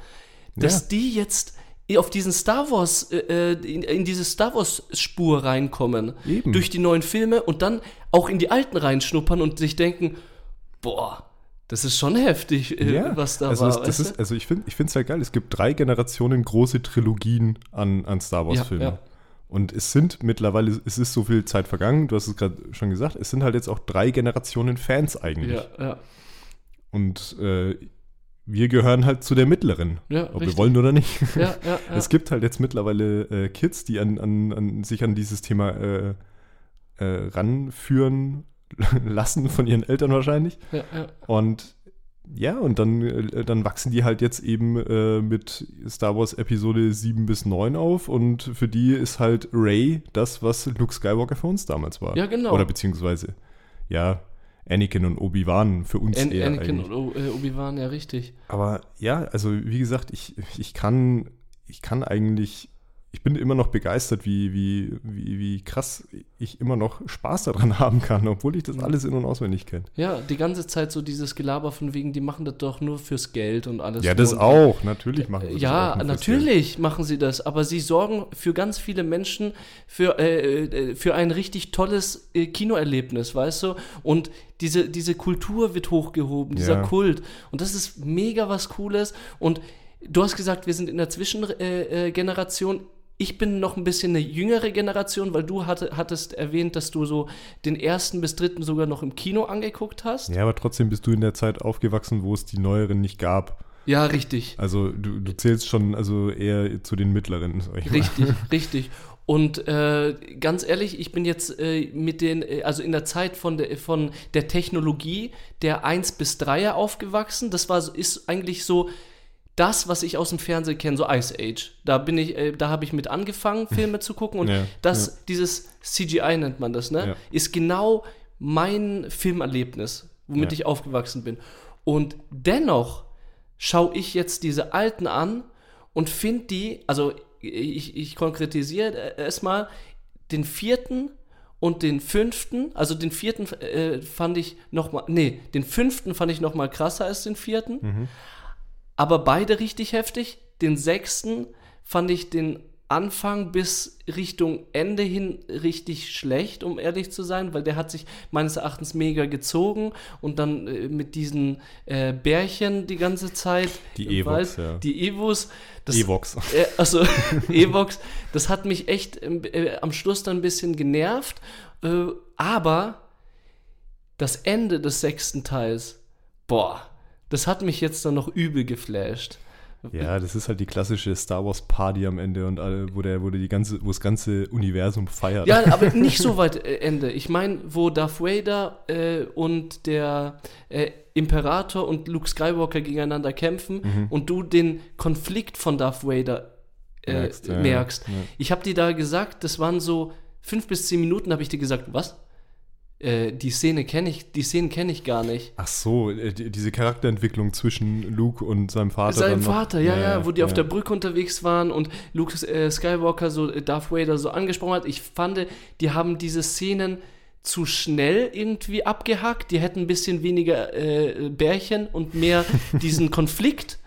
dass ja. die jetzt auf diesen Star Wars, äh, in, in, diese Star Wars Spur reinkommen. Eben. Durch die neuen Filme und dann auch in die alten reinschnuppern und sich denken, boah, das ist schon heftig, äh, ja. was da also war. Das ist, also ich finde es ja geil, es gibt drei Generationen große Trilogien an, an Star Wars-Filmen. Ja. Und es sind mittlerweile, es ist so viel Zeit vergangen, du hast es gerade schon gesagt, es sind halt jetzt auch drei Generationen Fans eigentlich. Ja, ja. Und äh, wir gehören halt zu der mittleren. Ja, ob richtig. wir wollen oder nicht. Ja, ja. Es gibt halt jetzt mittlerweile äh, Kids, die an, an, an, sich an dieses Thema äh, äh ranführen lassen, von ihren Eltern wahrscheinlich. Ja, ja. Und ja, und dann, äh, dann wachsen die halt jetzt eben äh, mit Star Wars Episode 7 bis 9 auf und für die ist halt Ray das, was Luke Skywalker für uns damals war. Ja, genau. Oder beziehungsweise, ja, Anakin und Obi-Wan für uns An eher Anakin eigentlich. und äh, Obi-Wan, ja, richtig. Aber ja, also wie gesagt, ich, ich kann, ich kann eigentlich ich bin immer noch begeistert, wie, wie, wie, wie krass ich immer noch Spaß daran haben kann, obwohl ich das alles in- und auswendig kenne. Ja, die ganze Zeit so dieses Gelaber von wegen, die machen das doch nur fürs Geld und alles. Ja, das auch, natürlich machen sie ja, das. Ja, natürlich machen sie das, aber sie sorgen für ganz viele Menschen für, äh, äh, für ein richtig tolles äh, Kinoerlebnis, weißt du? Und diese, diese Kultur wird hochgehoben, dieser ja. Kult. Und das ist mega was Cooles. Und du hast gesagt, wir sind in der Zwischengeneration. Ich bin noch ein bisschen eine jüngere Generation, weil du hatte, hattest erwähnt, dass du so den ersten bis dritten sogar noch im Kino angeguckt hast. Ja, aber trotzdem bist du in der Zeit aufgewachsen, wo es die neueren nicht gab. Ja, richtig. Also du, du zählst schon also eher zu den mittleren. Ich mal. Richtig, richtig. Und äh, ganz ehrlich, ich bin jetzt äh, mit den, äh, also in der Zeit von der, von der Technologie der 1 bis 3er aufgewachsen. Das war, ist eigentlich so das, was ich aus dem Fernsehen kenne, so Ice Age. Da bin ich, äh, da habe ich mit angefangen, Filme zu gucken und ja, das, ja. dieses CGI nennt man das, ne, ja. ist genau mein Filmerlebnis, womit ich aufgewachsen bin. Und dennoch schaue ich jetzt diese alten an und finde die, also ich, ich konkretisiere es mal, den vierten und den fünften, also den vierten äh, fand ich noch mal, nee, den fünften fand ich noch mal krasser als den vierten. Mhm aber beide richtig heftig. Den sechsten fand ich den Anfang bis Richtung Ende hin richtig schlecht, um ehrlich zu sein, weil der hat sich meines Erachtens mega gezogen und dann äh, mit diesen äh, Bärchen die ganze Zeit. Die Evox, ja. Die Evos. Das, Evox. Äh, also Evox, das hat mich echt äh, am Schluss dann ein bisschen genervt, äh, aber das Ende des sechsten Teils, boah, das hat mich jetzt dann noch übel geflasht. Ja, das ist halt die klassische Star Wars Party am Ende und alle, wo der, wo die ganze, wo das ganze Universum feiert. Ja, aber nicht so weit äh, Ende. Ich meine, wo Darth Vader äh, und der äh, Imperator und Luke Skywalker gegeneinander kämpfen mhm. und du den Konflikt von Darth Vader äh, merkst. Ja, merkst. Ja. Ich habe dir da gesagt, das waren so fünf bis zehn Minuten, habe ich dir gesagt, was? Äh, die Szene kenne ich, die Szenen kenne ich gar nicht. Ach so, äh, die, diese Charakterentwicklung zwischen Luke und seinem Vater. Seinem Vater, ja, ja, ja, wo die ja. auf der Brücke unterwegs waren und Luke äh, Skywalker so äh, Darth Vader so angesprochen hat. Ich fand, die haben diese Szenen zu schnell irgendwie abgehackt. Die hätten ein bisschen weniger äh, Bärchen und mehr diesen Konflikt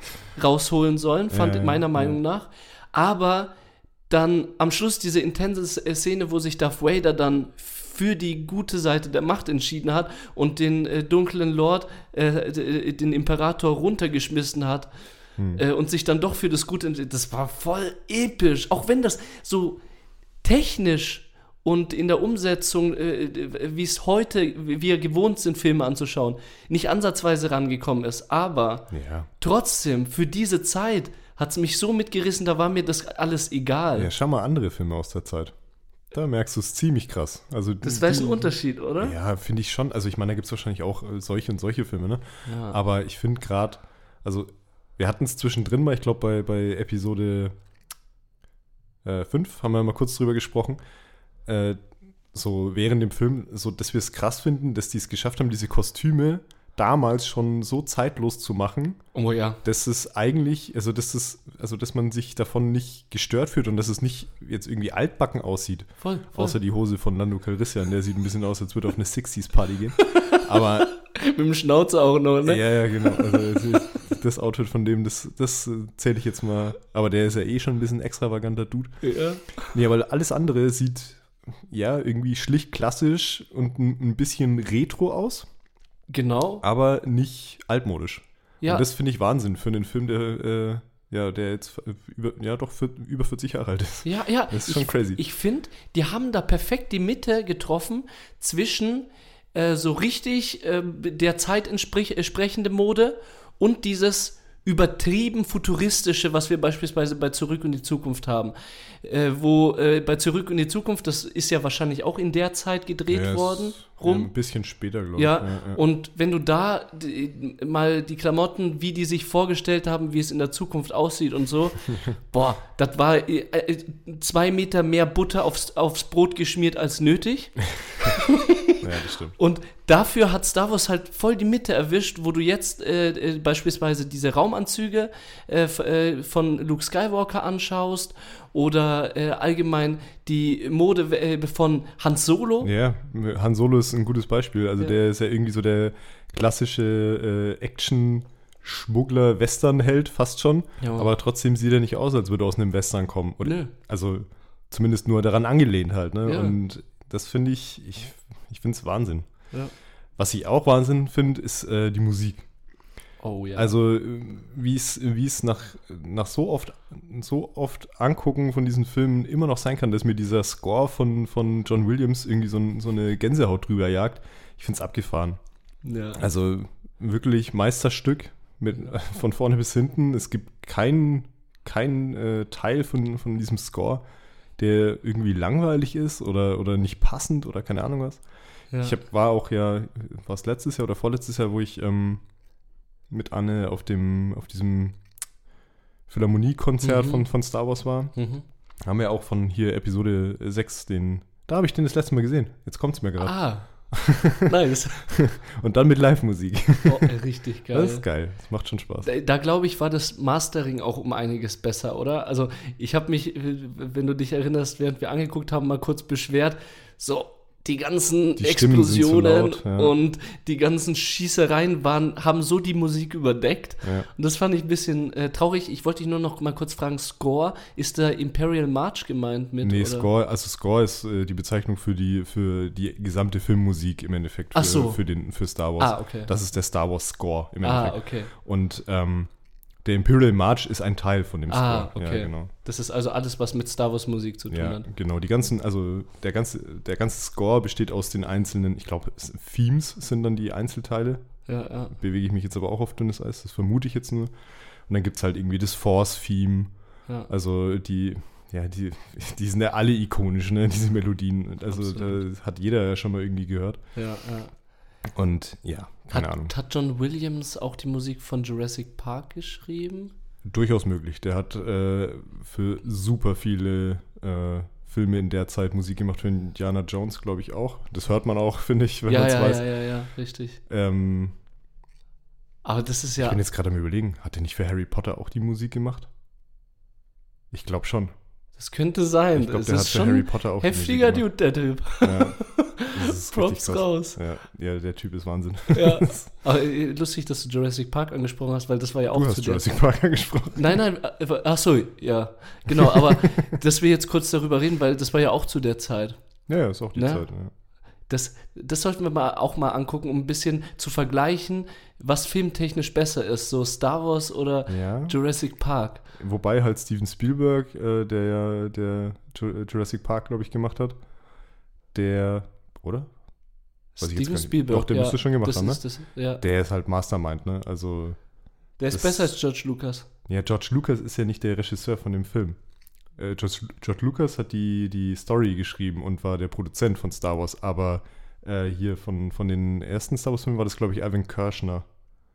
rausholen sollen, fand ja, meiner Meinung nach. Aber dann am Schluss diese intense Szene, wo sich Darth Vader dann für die gute Seite der Macht entschieden hat und den äh, dunklen Lord, äh, den Imperator runtergeschmissen hat hm. äh, und sich dann doch für das Gute entschieden Das war voll episch. Auch wenn das so technisch und in der Umsetzung, äh, wie es heute, wie wir gewohnt sind, Filme anzuschauen, nicht ansatzweise rangekommen ist. Aber ja. trotzdem, für diese Zeit hat es mich so mitgerissen, da war mir das alles egal. Ja, schau mal andere Filme aus der Zeit. Da merkst du es ziemlich krass. Also das wäre ein Unterschied, oder? Ja, finde ich schon. Also ich meine, da gibt es wahrscheinlich auch äh, solche und solche Filme, ne? Ja. Aber ich finde gerade, also wir hatten es zwischendrin mal, ich glaube bei, bei Episode 5 äh, haben wir mal kurz drüber gesprochen, äh, so während dem Film, so dass wir es krass finden, dass die es geschafft haben, diese Kostüme damals schon so zeitlos zu machen, oh ja. dass es eigentlich, also dass es, also dass man sich davon nicht gestört fühlt und dass es nicht jetzt irgendwie altbacken aussieht. Voll, voll. Außer die Hose von Lando Calrissian, der sieht ein bisschen aus, als würde er auf eine 60s-Party gehen. Aber. Mit dem Schnauze auch noch, ne? Ja, ja, genau. Also das Outfit von dem, das, das zähle ich jetzt mal. Aber der ist ja eh schon ein bisschen extravaganter Dude. Ja. Nee, aber alles andere sieht ja irgendwie schlicht klassisch und ein bisschen retro aus. Genau. Aber nicht altmodisch. Ja. Und das finde ich Wahnsinn für einen Film, der, äh, ja, der jetzt über, ja, doch für, über 40 Jahre alt ist. Ja, ja. Das ist schon ich, crazy. Ich finde, die haben da perfekt die Mitte getroffen zwischen äh, so richtig äh, der Zeit entsprechende Mode und dieses übertrieben futuristische, was wir beispielsweise bei Zurück in die Zukunft haben. Äh, wo äh, bei Zurück in die Zukunft, das ist ja wahrscheinlich auch in der Zeit gedreht ja, worden. Rum. Ja, ein bisschen später, glaube ja, ich. Ja, und wenn du da die, mal die Klamotten, wie die sich vorgestellt haben, wie es in der Zukunft aussieht und so, boah, das war äh, äh, zwei Meter mehr Butter aufs, aufs Brot geschmiert als nötig. ja, das stimmt. Und dafür hat Star Wars halt voll die Mitte erwischt, wo du jetzt äh, äh beispielsweise diese Raumanzüge äh, äh, von Luke Skywalker anschaust oder äh, allgemein die Mode äh, von Han Solo. Ja, Han Solo ist ein gutes Beispiel. Also ja. der ist ja irgendwie so der klassische Action- Schmuggler Western-Held fast schon, ja. aber trotzdem sieht er nicht aus, als würde er aus einem Western kommen. Oder, Nö. Also zumindest nur daran angelehnt halt. Ne? Ja. Und das finde ich, ich, ich finde es Wahnsinn. Ja. Was ich auch Wahnsinn finde, ist äh, die Musik. Oh ja. Also wie es nach, nach so oft so oft angucken von diesen Filmen immer noch sein kann, dass mir dieser Score von, von John Williams irgendwie so, so eine Gänsehaut drüber jagt. Ich finde es abgefahren. Ja. Also wirklich Meisterstück mit, von vorne bis hinten. Es gibt keinen kein, äh, Teil von, von diesem Score, der irgendwie langweilig ist oder, oder nicht passend oder keine Ahnung was. Ja. Ich hab, war auch ja, war es letztes Jahr oder vorletztes Jahr, wo ich ähm, mit Anne auf dem, auf diesem Philharmonie-Konzert mhm. von, von Star Wars war. Mhm. Haben wir auch von hier Episode 6 den, da habe ich den das letzte Mal gesehen. Jetzt kommt es mir gerade. Ah. nice. Und dann mit Live-Musik. Oh, richtig geil. Das ist geil. Das macht schon Spaß. Da, da glaube ich, war das Mastering auch um einiges besser, oder? Also, ich habe mich, wenn du dich erinnerst, während wir angeguckt haben, mal kurz beschwert. So, die ganzen die Explosionen laut, ja. und die ganzen Schießereien waren, haben so die Musik überdeckt. Ja. Und das fand ich ein bisschen äh, traurig. Ich wollte dich nur noch mal kurz fragen, Score, ist da Imperial March gemeint mit? Nee, oder? Score, also Score ist äh, die Bezeichnung für die, für die gesamte Filmmusik im Endeffekt. Für, Ach so. für, den, für Star Wars. Ah, okay. Das ist der Star Wars Score im ah, Endeffekt. Ah, okay. Und ähm, der Imperial March ist ein Teil von dem ah, Score. okay. Ja, genau. Das ist also alles, was mit Star Wars Musik zu tun ja, hat. Genau, die ganzen, also der ganze, der ganze Score besteht aus den einzelnen, ich glaube, Themes sind dann die Einzelteile. Ja, ja. Bewege ich mich jetzt aber auch auf dünnes Eis, das vermute ich jetzt nur. Und dann gibt es halt irgendwie das Force-Theme. Ja. Also die, ja, die, die sind ja alle ikonisch, ne, diese Melodien. Also Absolut. da hat jeder ja schon mal irgendwie gehört. Ja, ja. Und ja, keine hat, Ahnung. Hat John Williams auch die Musik von Jurassic Park geschrieben? Durchaus möglich. Der hat äh, für super viele äh, Filme in der Zeit Musik gemacht für Indiana Jones, glaube ich auch. Das hört man auch, finde ich, wenn ja, man es ja, weiß. Ja, ja, ja, richtig. Ähm, Aber das ist ja. Ich bin jetzt gerade am Überlegen, hat er nicht für Harry Potter auch die Musik gemacht? Ich glaube schon. Das könnte sein. Ich glaube, der hat für Harry Potter auch Heftiger Dude, der Typ. Ja. Props raus. Ja, ja, der Typ ist Wahnsinn. Ja. Aber äh, lustig, dass du Jurassic Park angesprochen hast, weil das war ja auch du hast Jurassic Park angesprochen. Nein, nein, äh, ach so, ja. Genau, aber dass wir jetzt kurz darüber reden, weil das war ja auch zu der Zeit. Ja, ja ist auch die ne? Zeit, ja. Das, das sollten wir mal auch mal angucken, um ein bisschen zu vergleichen, was filmtechnisch besser ist, so Star Wars oder ja. Jurassic Park. Wobei halt Steven Spielberg, äh, der ja der Jurassic Park, glaube ich, gemacht hat, der, oder? Weiß Steven Spielberg. Doch, der ja, müsste schon gemacht haben, ne? Das, ja. Der ist halt Mastermind, ne? Also. Der ist besser als George Lucas. Ja, George Lucas ist ja nicht der Regisseur von dem Film. Äh, George, George, Lucas hat die, die Story geschrieben und war der Produzent von Star Wars, aber äh, hier von, von den ersten Star Wars-Filmen war das, glaube ich, Evan Kirschner.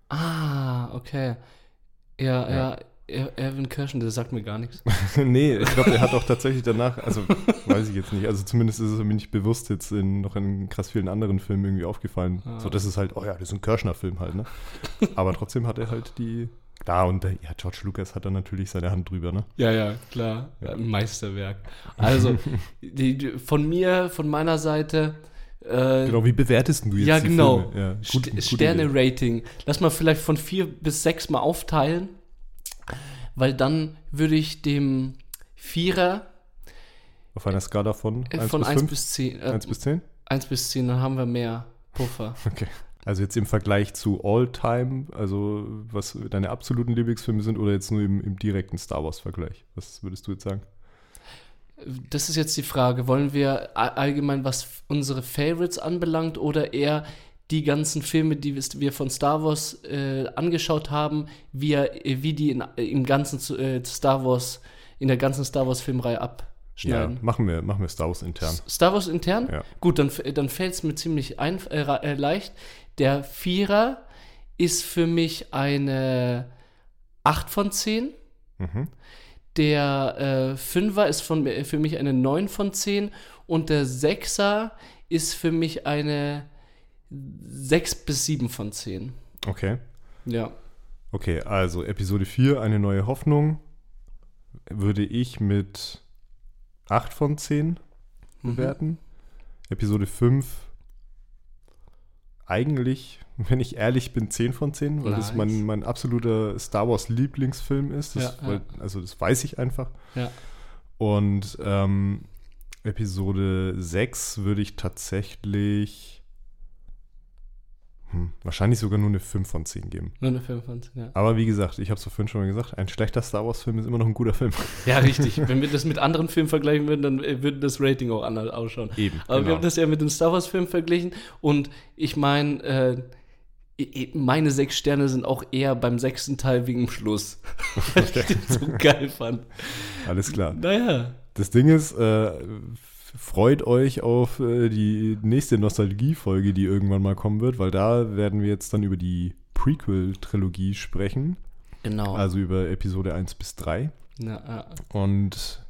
Ah, okay. Ja, ja, ja. Erwin Kirschner, der sagt mir gar nichts. nee, ich glaube, er hat auch tatsächlich danach, also weiß ich jetzt nicht, also zumindest ist es mir nicht bewusst jetzt in noch in krass vielen anderen Filmen irgendwie aufgefallen. Ah. So, das ist halt, oh ja, das ist ein Kirschner-Film halt, ne? Aber trotzdem hat er halt die Klar, und ja, George Lucas hat da natürlich seine Hand drüber, ne? Ja, ja, klar. Ja. Ein Meisterwerk. Also, die, die, von mir, von meiner Seite. Äh, genau, wie bewertest du jetzt ja, genau. Ja, gut, Sterne-Rating. Lass mal vielleicht von vier bis sechs mal aufteilen, weil dann würde ich dem Vierer. Auf einer Skala von 1 äh, von bis 1 bis 10. Äh, 1 bis 10? 1 bis 10, dann haben wir mehr Puffer. Okay. Also jetzt im Vergleich zu All-Time, also was deine absoluten Lieblingsfilme sind oder jetzt nur im, im direkten Star Wars-Vergleich? Was würdest du jetzt sagen? Das ist jetzt die Frage. Wollen wir allgemein, was unsere Favorites anbelangt, oder eher die ganzen Filme, die wir von Star Wars äh, angeschaut haben, wie, wie die in, im ganzen äh, Star Wars, in der ganzen Star Wars-Filmreihe abschneiden? Ja, machen wir, machen wir Star Wars intern. Star Wars intern? Ja. Gut, dann, dann fällt es mir ziemlich ein, äh, äh, leicht. Der Vierer ist für mich eine 8 von 10. Mhm. Der äh, Fünfer ist von, für mich eine 9 von 10 und der Sechser ist für mich eine 6 bis 7 von 10. Okay. Ja. Okay, also Episode 4, eine neue Hoffnung, würde ich mit 8 von 10 mhm. bewerten. Mhm. Episode 5 eigentlich, wenn ich ehrlich bin, 10 von 10, weil nice. das mein, mein absoluter Star Wars Lieblingsfilm ist. Das, ja, weil, also das weiß ich einfach. Ja. Und ähm, Episode 6 würde ich tatsächlich hm, wahrscheinlich sogar nur eine 5 von 10 geben. Nur eine 5 von 10, ja. Aber wie gesagt, ich habe es vorhin schon mal gesagt, ein schlechter Star Wars-Film ist immer noch ein guter Film. Ja, richtig. Wenn wir das mit anderen Filmen vergleichen würden, dann äh, würde das Rating auch anders ausschauen. Eben. Aber genau. wir haben das ja mit dem Star Wars-Film verglichen und ich meine, äh, meine sechs Sterne sind auch eher beim sechsten Teil wegen dem Schluss. weil ich den so geil fand. Alles klar. Naja. Das Ding ist, äh, freut euch auf äh, die nächste Nostalgie-Folge, die irgendwann mal kommen wird, weil da werden wir jetzt dann über die Prequel-Trilogie sprechen. Genau. Also über Episode 1 bis 3. Ja, ja. Und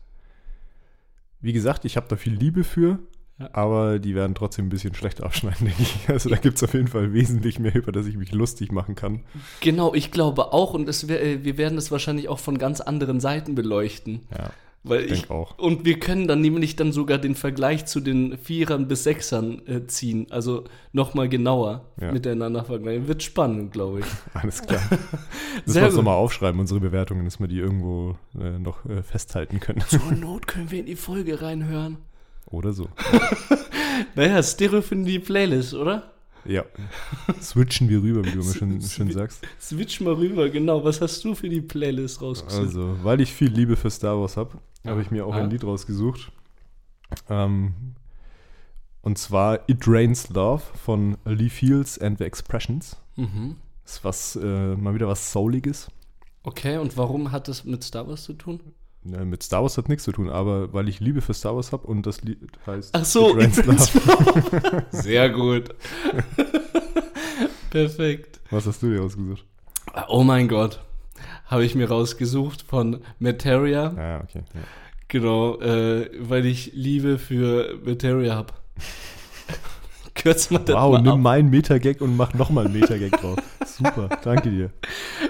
wie gesagt, ich habe da viel Liebe für, ja. aber die werden trotzdem ein bisschen schlecht abschneiden, denke ich. Also da gibt es auf jeden Fall wesentlich mehr, über das ich mich lustig machen kann. Genau, ich glaube auch und es, wir werden es wahrscheinlich auch von ganz anderen Seiten beleuchten. Ja. Weil ich, ich auch. Und wir können dann nämlich dann sogar den Vergleich zu den Vierern bis Sechsern äh, ziehen. Also nochmal genauer ja. miteinander vergleichen. Wird spannend, glaube ich. Alles klar. Müssen wir uns nochmal aufschreiben, unsere Bewertungen, dass wir die irgendwo äh, noch äh, festhalten können. Zur Not können wir in die Folge reinhören. Oder so. naja, Stereo für die Playlist, oder? Ja. Switchen wir rüber, wie du mir schon, schon sagst. Switch mal rüber, genau. Was hast du für die Playlist rausgesucht? Also, weil ich viel Liebe für Star Wars habe, habe ich mir auch ah. ein Lied rausgesucht. Ähm, und zwar It Rains Love von Lee Fields and the Expressions. Mhm. Das ist was, äh, mal wieder was Souliges. Okay, und warum hat das mit Star Wars zu tun? Ja, mit Star Wars hat nichts zu tun, aber weil ich Liebe für Star Wars habe und das Lied heißt Ach so. Sehr gut. Perfekt. Was hast du dir ausgesucht? Oh mein Gott. Habe ich mir rausgesucht von Materia. Ah, okay. Ja. Genau, äh, weil ich Liebe für Materia habe. Kürz mal das Wow, mal nimm meinen Metagag und mach nochmal einen Metagag drauf. Super, danke dir.